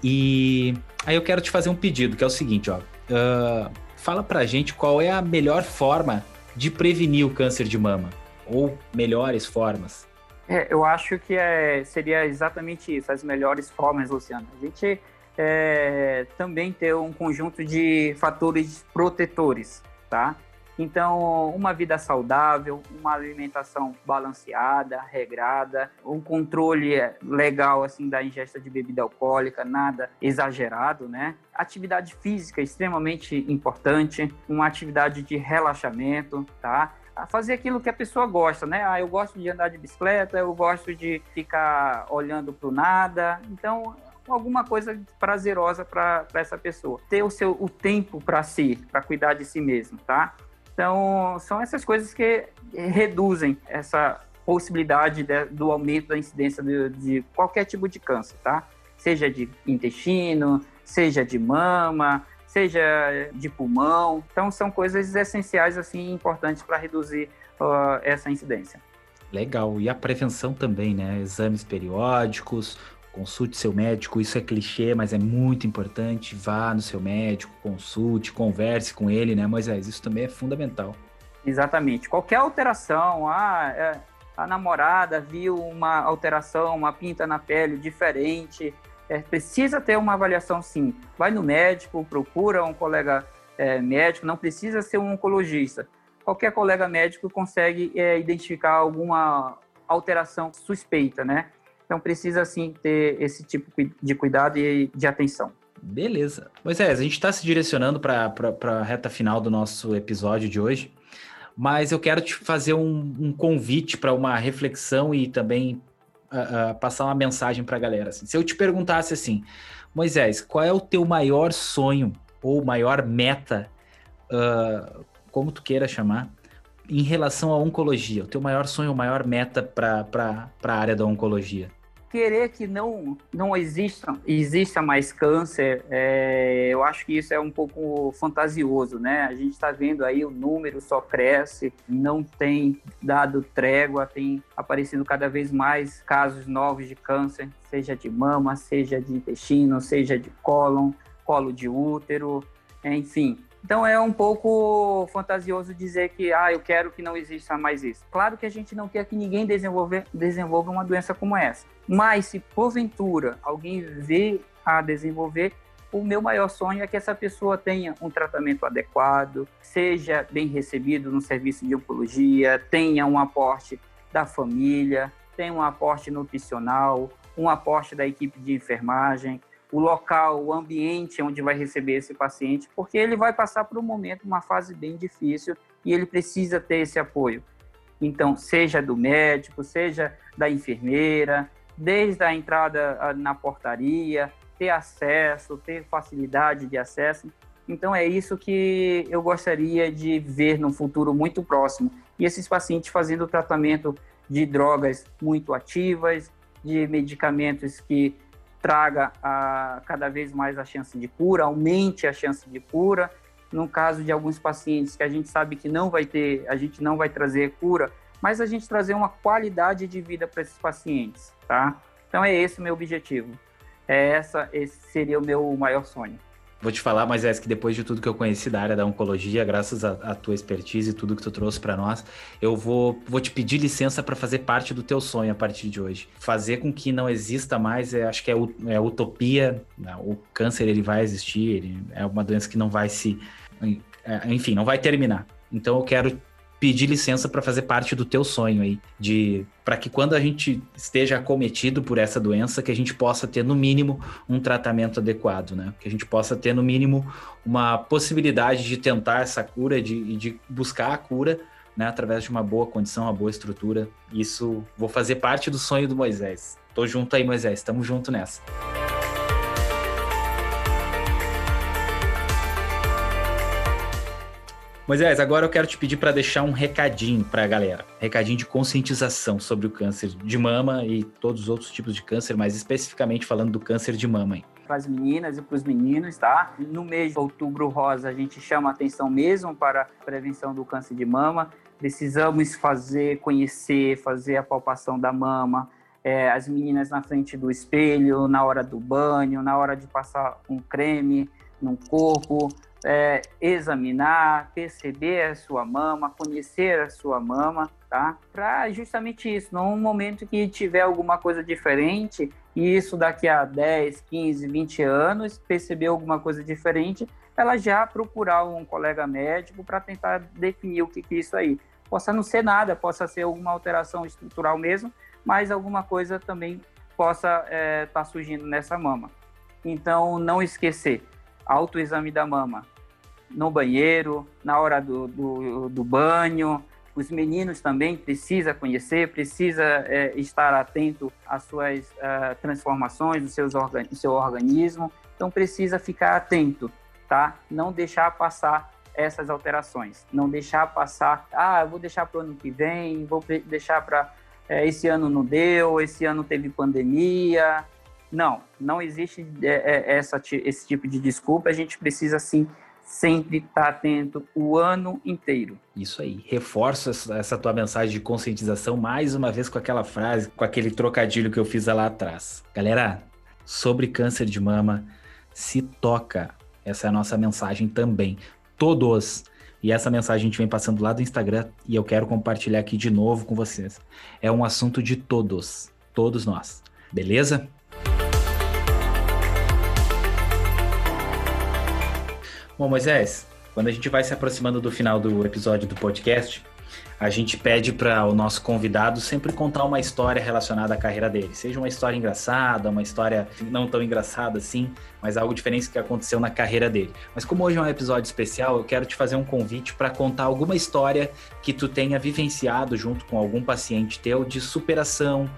E aí eu quero te fazer um pedido, que é o seguinte, ó. Uh, fala pra gente qual é a melhor forma de prevenir o câncer de mama. Ou melhores formas. É, eu acho que é, seria exatamente isso, as melhores formas, Luciano. A gente é, também ter um conjunto de fatores protetores, tá? Então, uma vida saudável, uma alimentação balanceada, regrada, um controle legal assim da ingesta de bebida alcoólica, nada exagerado, né? Atividade física extremamente importante, uma atividade de relaxamento, tá? Fazer aquilo que a pessoa gosta, né? Ah, eu gosto de andar de bicicleta, eu gosto de ficar olhando para o nada. Então, alguma coisa prazerosa para essa pessoa. Ter o seu o tempo para si, para cuidar de si mesmo, tá? Então, são essas coisas que reduzem essa possibilidade de, do aumento da incidência de, de, qualquer tipo de câncer, tá? Seja de intestino, seja de mama, seja de pulmão. Então, são coisas essenciais, assim, importantes para reduzir uh, essa incidência. Legal. E a prevenção também, né? Exames periódicos, Consulte seu médico, isso é clichê, mas é muito importante. Vá no seu médico, consulte, converse com ele, né, Moisés? Isso também é fundamental. Exatamente. Qualquer alteração, ah, é, a namorada viu uma alteração, uma pinta na pele diferente, é, precisa ter uma avaliação sim. Vai no médico, procura um colega é, médico, não precisa ser um oncologista. Qualquer colega médico consegue é, identificar alguma alteração suspeita, né? Então precisa sim ter esse tipo de cuidado e de atenção. Beleza. Moisés, a gente está se direcionando para a reta final do nosso episódio de hoje, mas eu quero te fazer um, um convite para uma reflexão e também uh, passar uma mensagem para a galera. Assim. Se eu te perguntasse assim, Moisés, qual é o teu maior sonho ou maior meta, uh, como tu queira chamar, em relação à oncologia? O teu maior sonho, maior meta para a área da oncologia? Querer que não não exista exista mais câncer, é, eu acho que isso é um pouco fantasioso, né? A gente está vendo aí o número só cresce, não tem dado trégua, tem aparecido cada vez mais casos novos de câncer, seja de mama, seja de intestino, seja de cólon, colo de útero, enfim. Então é um pouco fantasioso dizer que ah, eu quero que não exista mais isso. Claro que a gente não quer que ninguém desenvolver, desenvolva uma doença como essa. Mas se porventura alguém vê a desenvolver, o meu maior sonho é que essa pessoa tenha um tratamento adequado, seja bem recebido no serviço de oncologia, tenha um aporte da família, tenha um aporte nutricional, um aporte da equipe de enfermagem, o local, o ambiente onde vai receber esse paciente, porque ele vai passar por um momento, uma fase bem difícil e ele precisa ter esse apoio. Então, seja do médico, seja da enfermeira, desde a entrada na portaria, ter acesso, ter facilidade de acesso. Então, é isso que eu gostaria de ver no futuro muito próximo. E esses pacientes fazendo tratamento de drogas muito ativas, de medicamentos que traga a, cada vez mais a chance de cura, aumente a chance de cura. No caso de alguns pacientes que a gente sabe que não vai ter, a gente não vai trazer cura, mas a gente trazer uma qualidade de vida para esses pacientes, tá? Então é esse o meu objetivo. É essa, esse seria o meu maior sonho. Vou te falar, mas é que depois de tudo que eu conheci da área da oncologia, graças à tua expertise e tudo que tu trouxe para nós, eu vou, vou te pedir licença para fazer parte do teu sonho a partir de hoje. Fazer com que não exista mais, é, acho que é, é utopia. Né? O câncer ele vai existir, ele é uma doença que não vai se, é, enfim, não vai terminar. Então eu quero pedir licença para fazer parte do teu sonho aí, de para que quando a gente esteja acometido por essa doença, que a gente possa ter no mínimo um tratamento adequado, né? Que a gente possa ter no mínimo uma possibilidade de tentar essa cura, de, de buscar a cura, né? Através de uma boa condição, uma boa estrutura. Isso vou fazer parte do sonho do Moisés. Tô junto aí, Moisés. Estamos junto nessa. Moisés, agora eu quero te pedir para deixar um recadinho para a galera. Recadinho de conscientização sobre o câncer de mama e todos os outros tipos de câncer, mas especificamente falando do câncer de mama. Para as meninas e para os meninos, tá? No mês de outubro rosa, a gente chama atenção mesmo para a prevenção do câncer de mama. Precisamos fazer, conhecer, fazer a palpação da mama, é, as meninas na frente do espelho, na hora do banho, na hora de passar um creme no corpo, é, examinar, perceber a sua mama, conhecer a sua mama, tá? Para justamente isso, num momento que tiver alguma coisa diferente, e isso daqui a 10, 15, 20 anos, perceber alguma coisa diferente, ela já procurar um colega médico para tentar definir o que, é isso aí. Possa não ser nada, possa ser alguma alteração estrutural mesmo, mas alguma coisa também possa estar é, tá surgindo nessa mama. Então, não esquecer, autoexame da mama no banheiro, na hora do, do, do banho. Os meninos também precisa conhecer, precisa é, estar atento às suas uh, transformações do, seus organ do seu organismo. Então precisa ficar atento, tá? Não deixar passar essas alterações, não deixar passar. Ah, eu vou deixar para o ano que vem, vou deixar para é, esse ano não deu, esse ano teve pandemia, não, não existe é, é, essa, esse tipo de desculpa. A gente precisa sim sempre estar atento o ano inteiro. Isso aí. Reforço essa tua mensagem de conscientização mais uma vez com aquela frase, com aquele trocadilho que eu fiz lá atrás. Galera, sobre câncer de mama, se toca. Essa é a nossa mensagem também. Todos. E essa mensagem a gente vem passando lá do Instagram e eu quero compartilhar aqui de novo com vocês. É um assunto de todos. Todos nós. Beleza? Bom, Moisés, quando a gente vai se aproximando do final do episódio do podcast, a gente pede para o nosso convidado sempre contar uma história relacionada à carreira dele. Seja uma história engraçada, uma história não tão engraçada assim, mas algo diferente que aconteceu na carreira dele. Mas como hoje é um episódio especial, eu quero te fazer um convite para contar alguma história que tu tenha vivenciado junto com algum paciente teu de superação,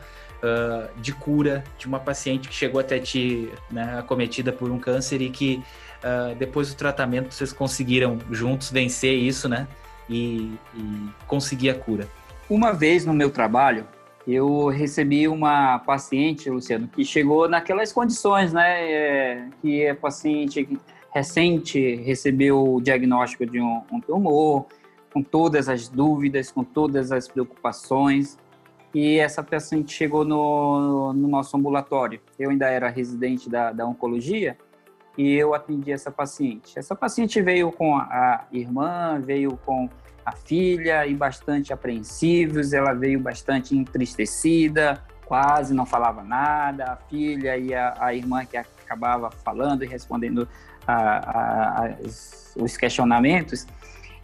uh, de cura de uma paciente que chegou até ti, né, acometida por um câncer e que uh, depois do tratamento vocês conseguiram juntos vencer isso, né? E, e conseguir a cura. Uma vez no meu trabalho, eu recebi uma paciente, Luciano, que chegou naquelas condições, né? É, que é paciente recente, recebeu o diagnóstico de um, um tumor, com todas as dúvidas, com todas as preocupações e essa paciente chegou no, no nosso ambulatório. Eu ainda era residente da, da oncologia e eu atendi essa paciente. Essa paciente veio com a irmã, veio com a filha e bastante apreensivos, ela veio bastante entristecida, quase não falava nada, a filha e a, a irmã que acabava falando e respondendo a, a, os questionamentos,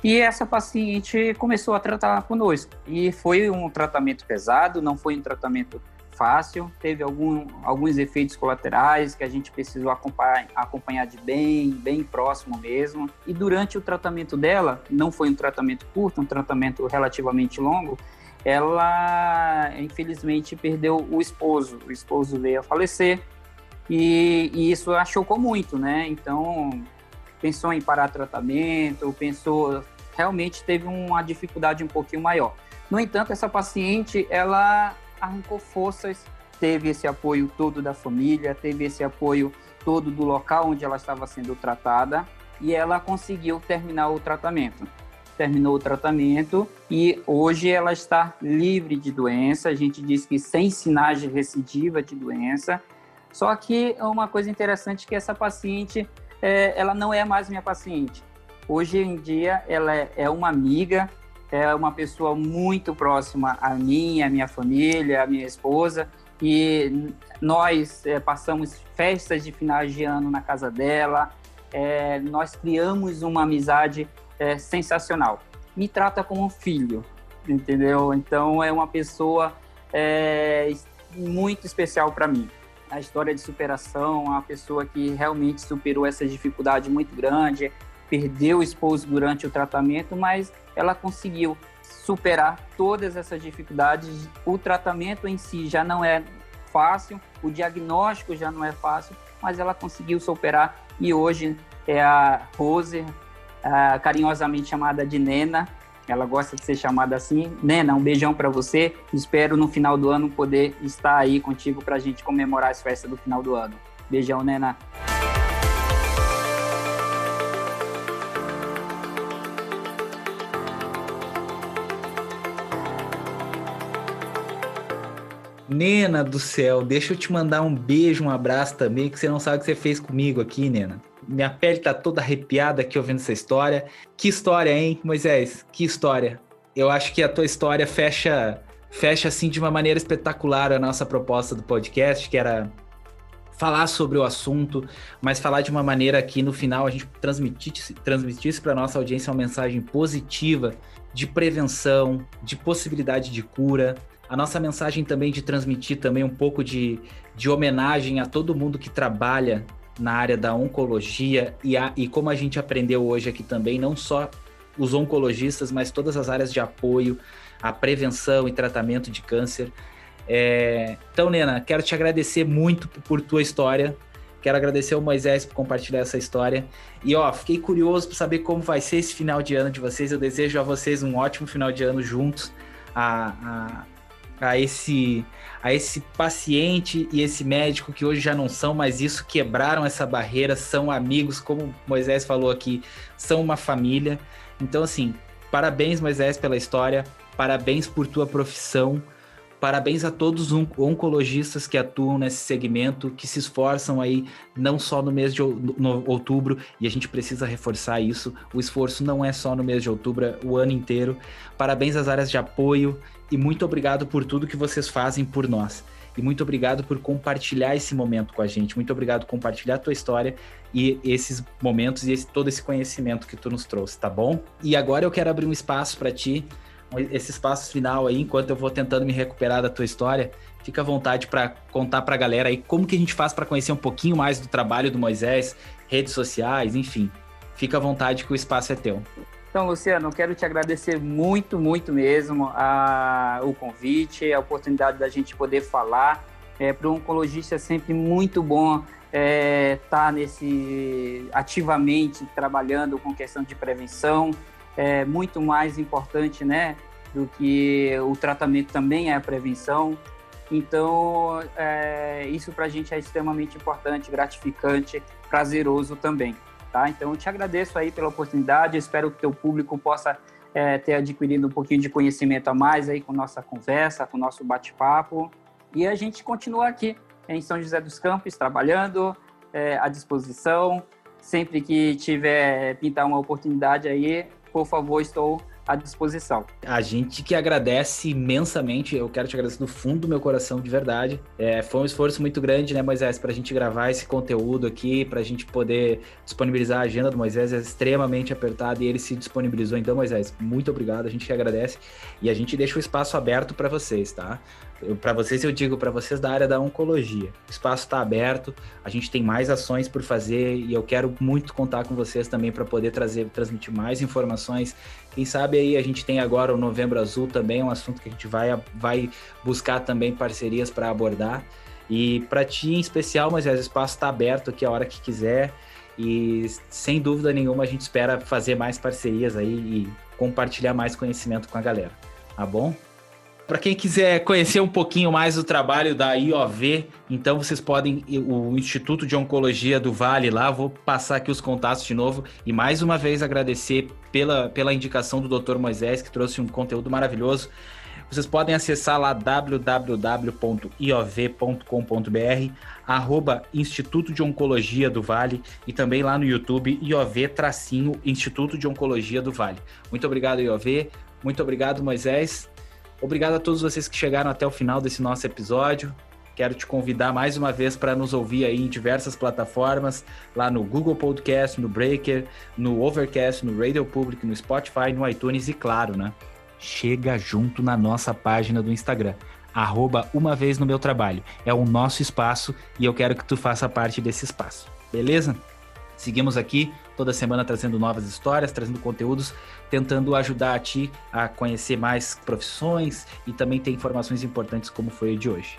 e essa paciente começou a tratar conosco. E foi um tratamento pesado, não foi um tratamento fácil, teve algum, alguns efeitos colaterais que a gente precisou acompanhar, acompanhar de bem, bem próximo mesmo. E durante o tratamento dela, não foi um tratamento curto, um tratamento relativamente longo, ela infelizmente perdeu o esposo. O esposo veio a falecer e, e isso a chocou muito, né? Então pensou em parar tratamento, pensou realmente teve uma dificuldade um pouquinho maior. No entanto, essa paciente ela arrancou forças, teve esse apoio todo da família, teve esse apoio todo do local onde ela estava sendo tratada e ela conseguiu terminar o tratamento. Terminou o tratamento e hoje ela está livre de doença. A gente diz que sem sinais de recidiva de doença. Só que é uma coisa interessante que essa paciente, é, ela não é mais minha paciente. Hoje em dia, ela é, é uma amiga, é uma pessoa muito próxima a mim, a minha família, a minha esposa, e nós é, passamos festas de finais de ano na casa dela, é, nós criamos uma amizade é, sensacional. Me trata como um filho, entendeu? Então é uma pessoa é, muito especial para mim. A história de superação, uma pessoa que realmente superou essa dificuldade muito grande, perdeu o esposo durante o tratamento, mas ela conseguiu superar todas essas dificuldades. O tratamento em si já não é fácil, o diagnóstico já não é fácil, mas ela conseguiu superar e hoje é a Rose, carinhosamente chamada de Nena. Ela gosta de ser chamada assim. Nena, um beijão para você. Espero no final do ano poder estar aí contigo para a gente comemorar as festas do final do ano. Beijão, Nena. Nena do céu, deixa eu te mandar um beijo, um abraço também, que você não sabe o que você fez comigo aqui, Nena. Minha pele tá toda arrepiada aqui ouvindo essa história. Que história, hein, Moisés? Que história. Eu acho que a tua história fecha, fecha assim de uma maneira espetacular a nossa proposta do podcast, que era falar sobre o assunto, mas falar de uma maneira que no final a gente transmitisse, transmitisse para nossa audiência uma mensagem positiva de prevenção, de possibilidade de cura, a nossa mensagem também de transmitir também um pouco de, de homenagem a todo mundo que trabalha na área da oncologia e, a, e como a gente aprendeu hoje aqui também, não só os oncologistas, mas todas as áreas de apoio, a prevenção e tratamento de câncer. É... Então, Nena, quero te agradecer muito por tua história. Quero agradecer ao Moisés por compartilhar essa história. E ó, fiquei curioso para saber como vai ser esse final de ano de vocês. Eu desejo a vocês um ótimo final de ano juntos. A, a esse a esse paciente e esse médico que hoje já não são mais isso, quebraram essa barreira, são amigos, como Moisés falou aqui, são uma família. Então assim, parabéns Moisés pela história, parabéns por tua profissão. Parabéns a todos os oncologistas que atuam nesse segmento, que se esforçam aí não só no mês de no outubro, e a gente precisa reforçar isso. O esforço não é só no mês de outubro, é o ano inteiro. Parabéns às áreas de apoio e muito obrigado por tudo que vocês fazem por nós. E muito obrigado por compartilhar esse momento com a gente. Muito obrigado por compartilhar a tua história e esses momentos e esse, todo esse conhecimento que tu nos trouxe, tá bom? E agora eu quero abrir um espaço para ti esse espaço final aí, enquanto eu vou tentando me recuperar da tua história, fica à vontade para contar para a galera aí como que a gente faz para conhecer um pouquinho mais do trabalho do Moisés, redes sociais, enfim. Fica à vontade que o espaço é teu. Então, Luciano, eu quero te agradecer muito, muito mesmo a, o convite, a oportunidade da gente poder falar. É, para um oncologista é sempre muito bom estar é, tá nesse ativamente trabalhando com questão de prevenção é muito mais importante, né, do que o tratamento também é a prevenção. Então, é, isso para a gente é extremamente importante, gratificante, prazeroso também, tá? Então, eu te agradeço aí pela oportunidade, espero que o teu público possa é, ter adquirido um pouquinho de conhecimento a mais aí com nossa conversa, com nosso bate-papo. E a gente continua aqui em São José dos Campos, trabalhando é, à disposição. Sempre que tiver pintar uma oportunidade aí, por favor, estou à disposição. A gente que agradece imensamente, eu quero te agradecer do fundo do meu coração, de verdade. É, foi um esforço muito grande, né, Moisés, para a gente gravar esse conteúdo aqui, para a gente poder disponibilizar a agenda do Moisés, é extremamente apertada e ele se disponibilizou. Então, Moisés, muito obrigado, a gente que agradece e a gente deixa o espaço aberto para vocês, tá? Para vocês, eu digo para vocês da área da oncologia. O espaço está aberto, a gente tem mais ações por fazer e eu quero muito contar com vocês também para poder trazer, transmitir mais informações. Quem sabe aí a gente tem agora o Novembro Azul também, um assunto que a gente vai, vai buscar também parcerias para abordar. E para ti em especial, mas o espaço está aberto aqui a hora que quiser. E sem dúvida nenhuma a gente espera fazer mais parcerias aí e compartilhar mais conhecimento com a galera. Tá bom? Para quem quiser conhecer um pouquinho mais do trabalho da IOV, então vocês podem, o Instituto de Oncologia do Vale lá, vou passar aqui os contatos de novo e mais uma vez agradecer pela, pela indicação do Dr. Moisés, que trouxe um conteúdo maravilhoso. Vocês podem acessar lá www.iov.com.br, arroba Instituto de Oncologia do Vale e também lá no YouTube IOV tracinho Instituto de Oncologia do Vale. Muito obrigado, IOV. Muito obrigado, Moisés. Obrigado a todos vocês que chegaram até o final desse nosso episódio. Quero te convidar mais uma vez para nos ouvir aí em diversas plataformas, lá no Google Podcast, no Breaker, no Overcast, no Radio Public, no Spotify, no iTunes e claro, né? Chega junto na nossa página do Instagram, arroba uma vez no meu trabalho. É o nosso espaço e eu quero que tu faça parte desse espaço. Beleza? Seguimos aqui toda semana trazendo novas histórias, trazendo conteúdos, tentando ajudar a ti a conhecer mais profissões e também ter informações importantes como foi o de hoje.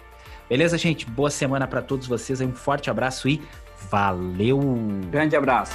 Beleza, gente? Boa semana para todos vocês. Um forte abraço e valeu! Grande abraço.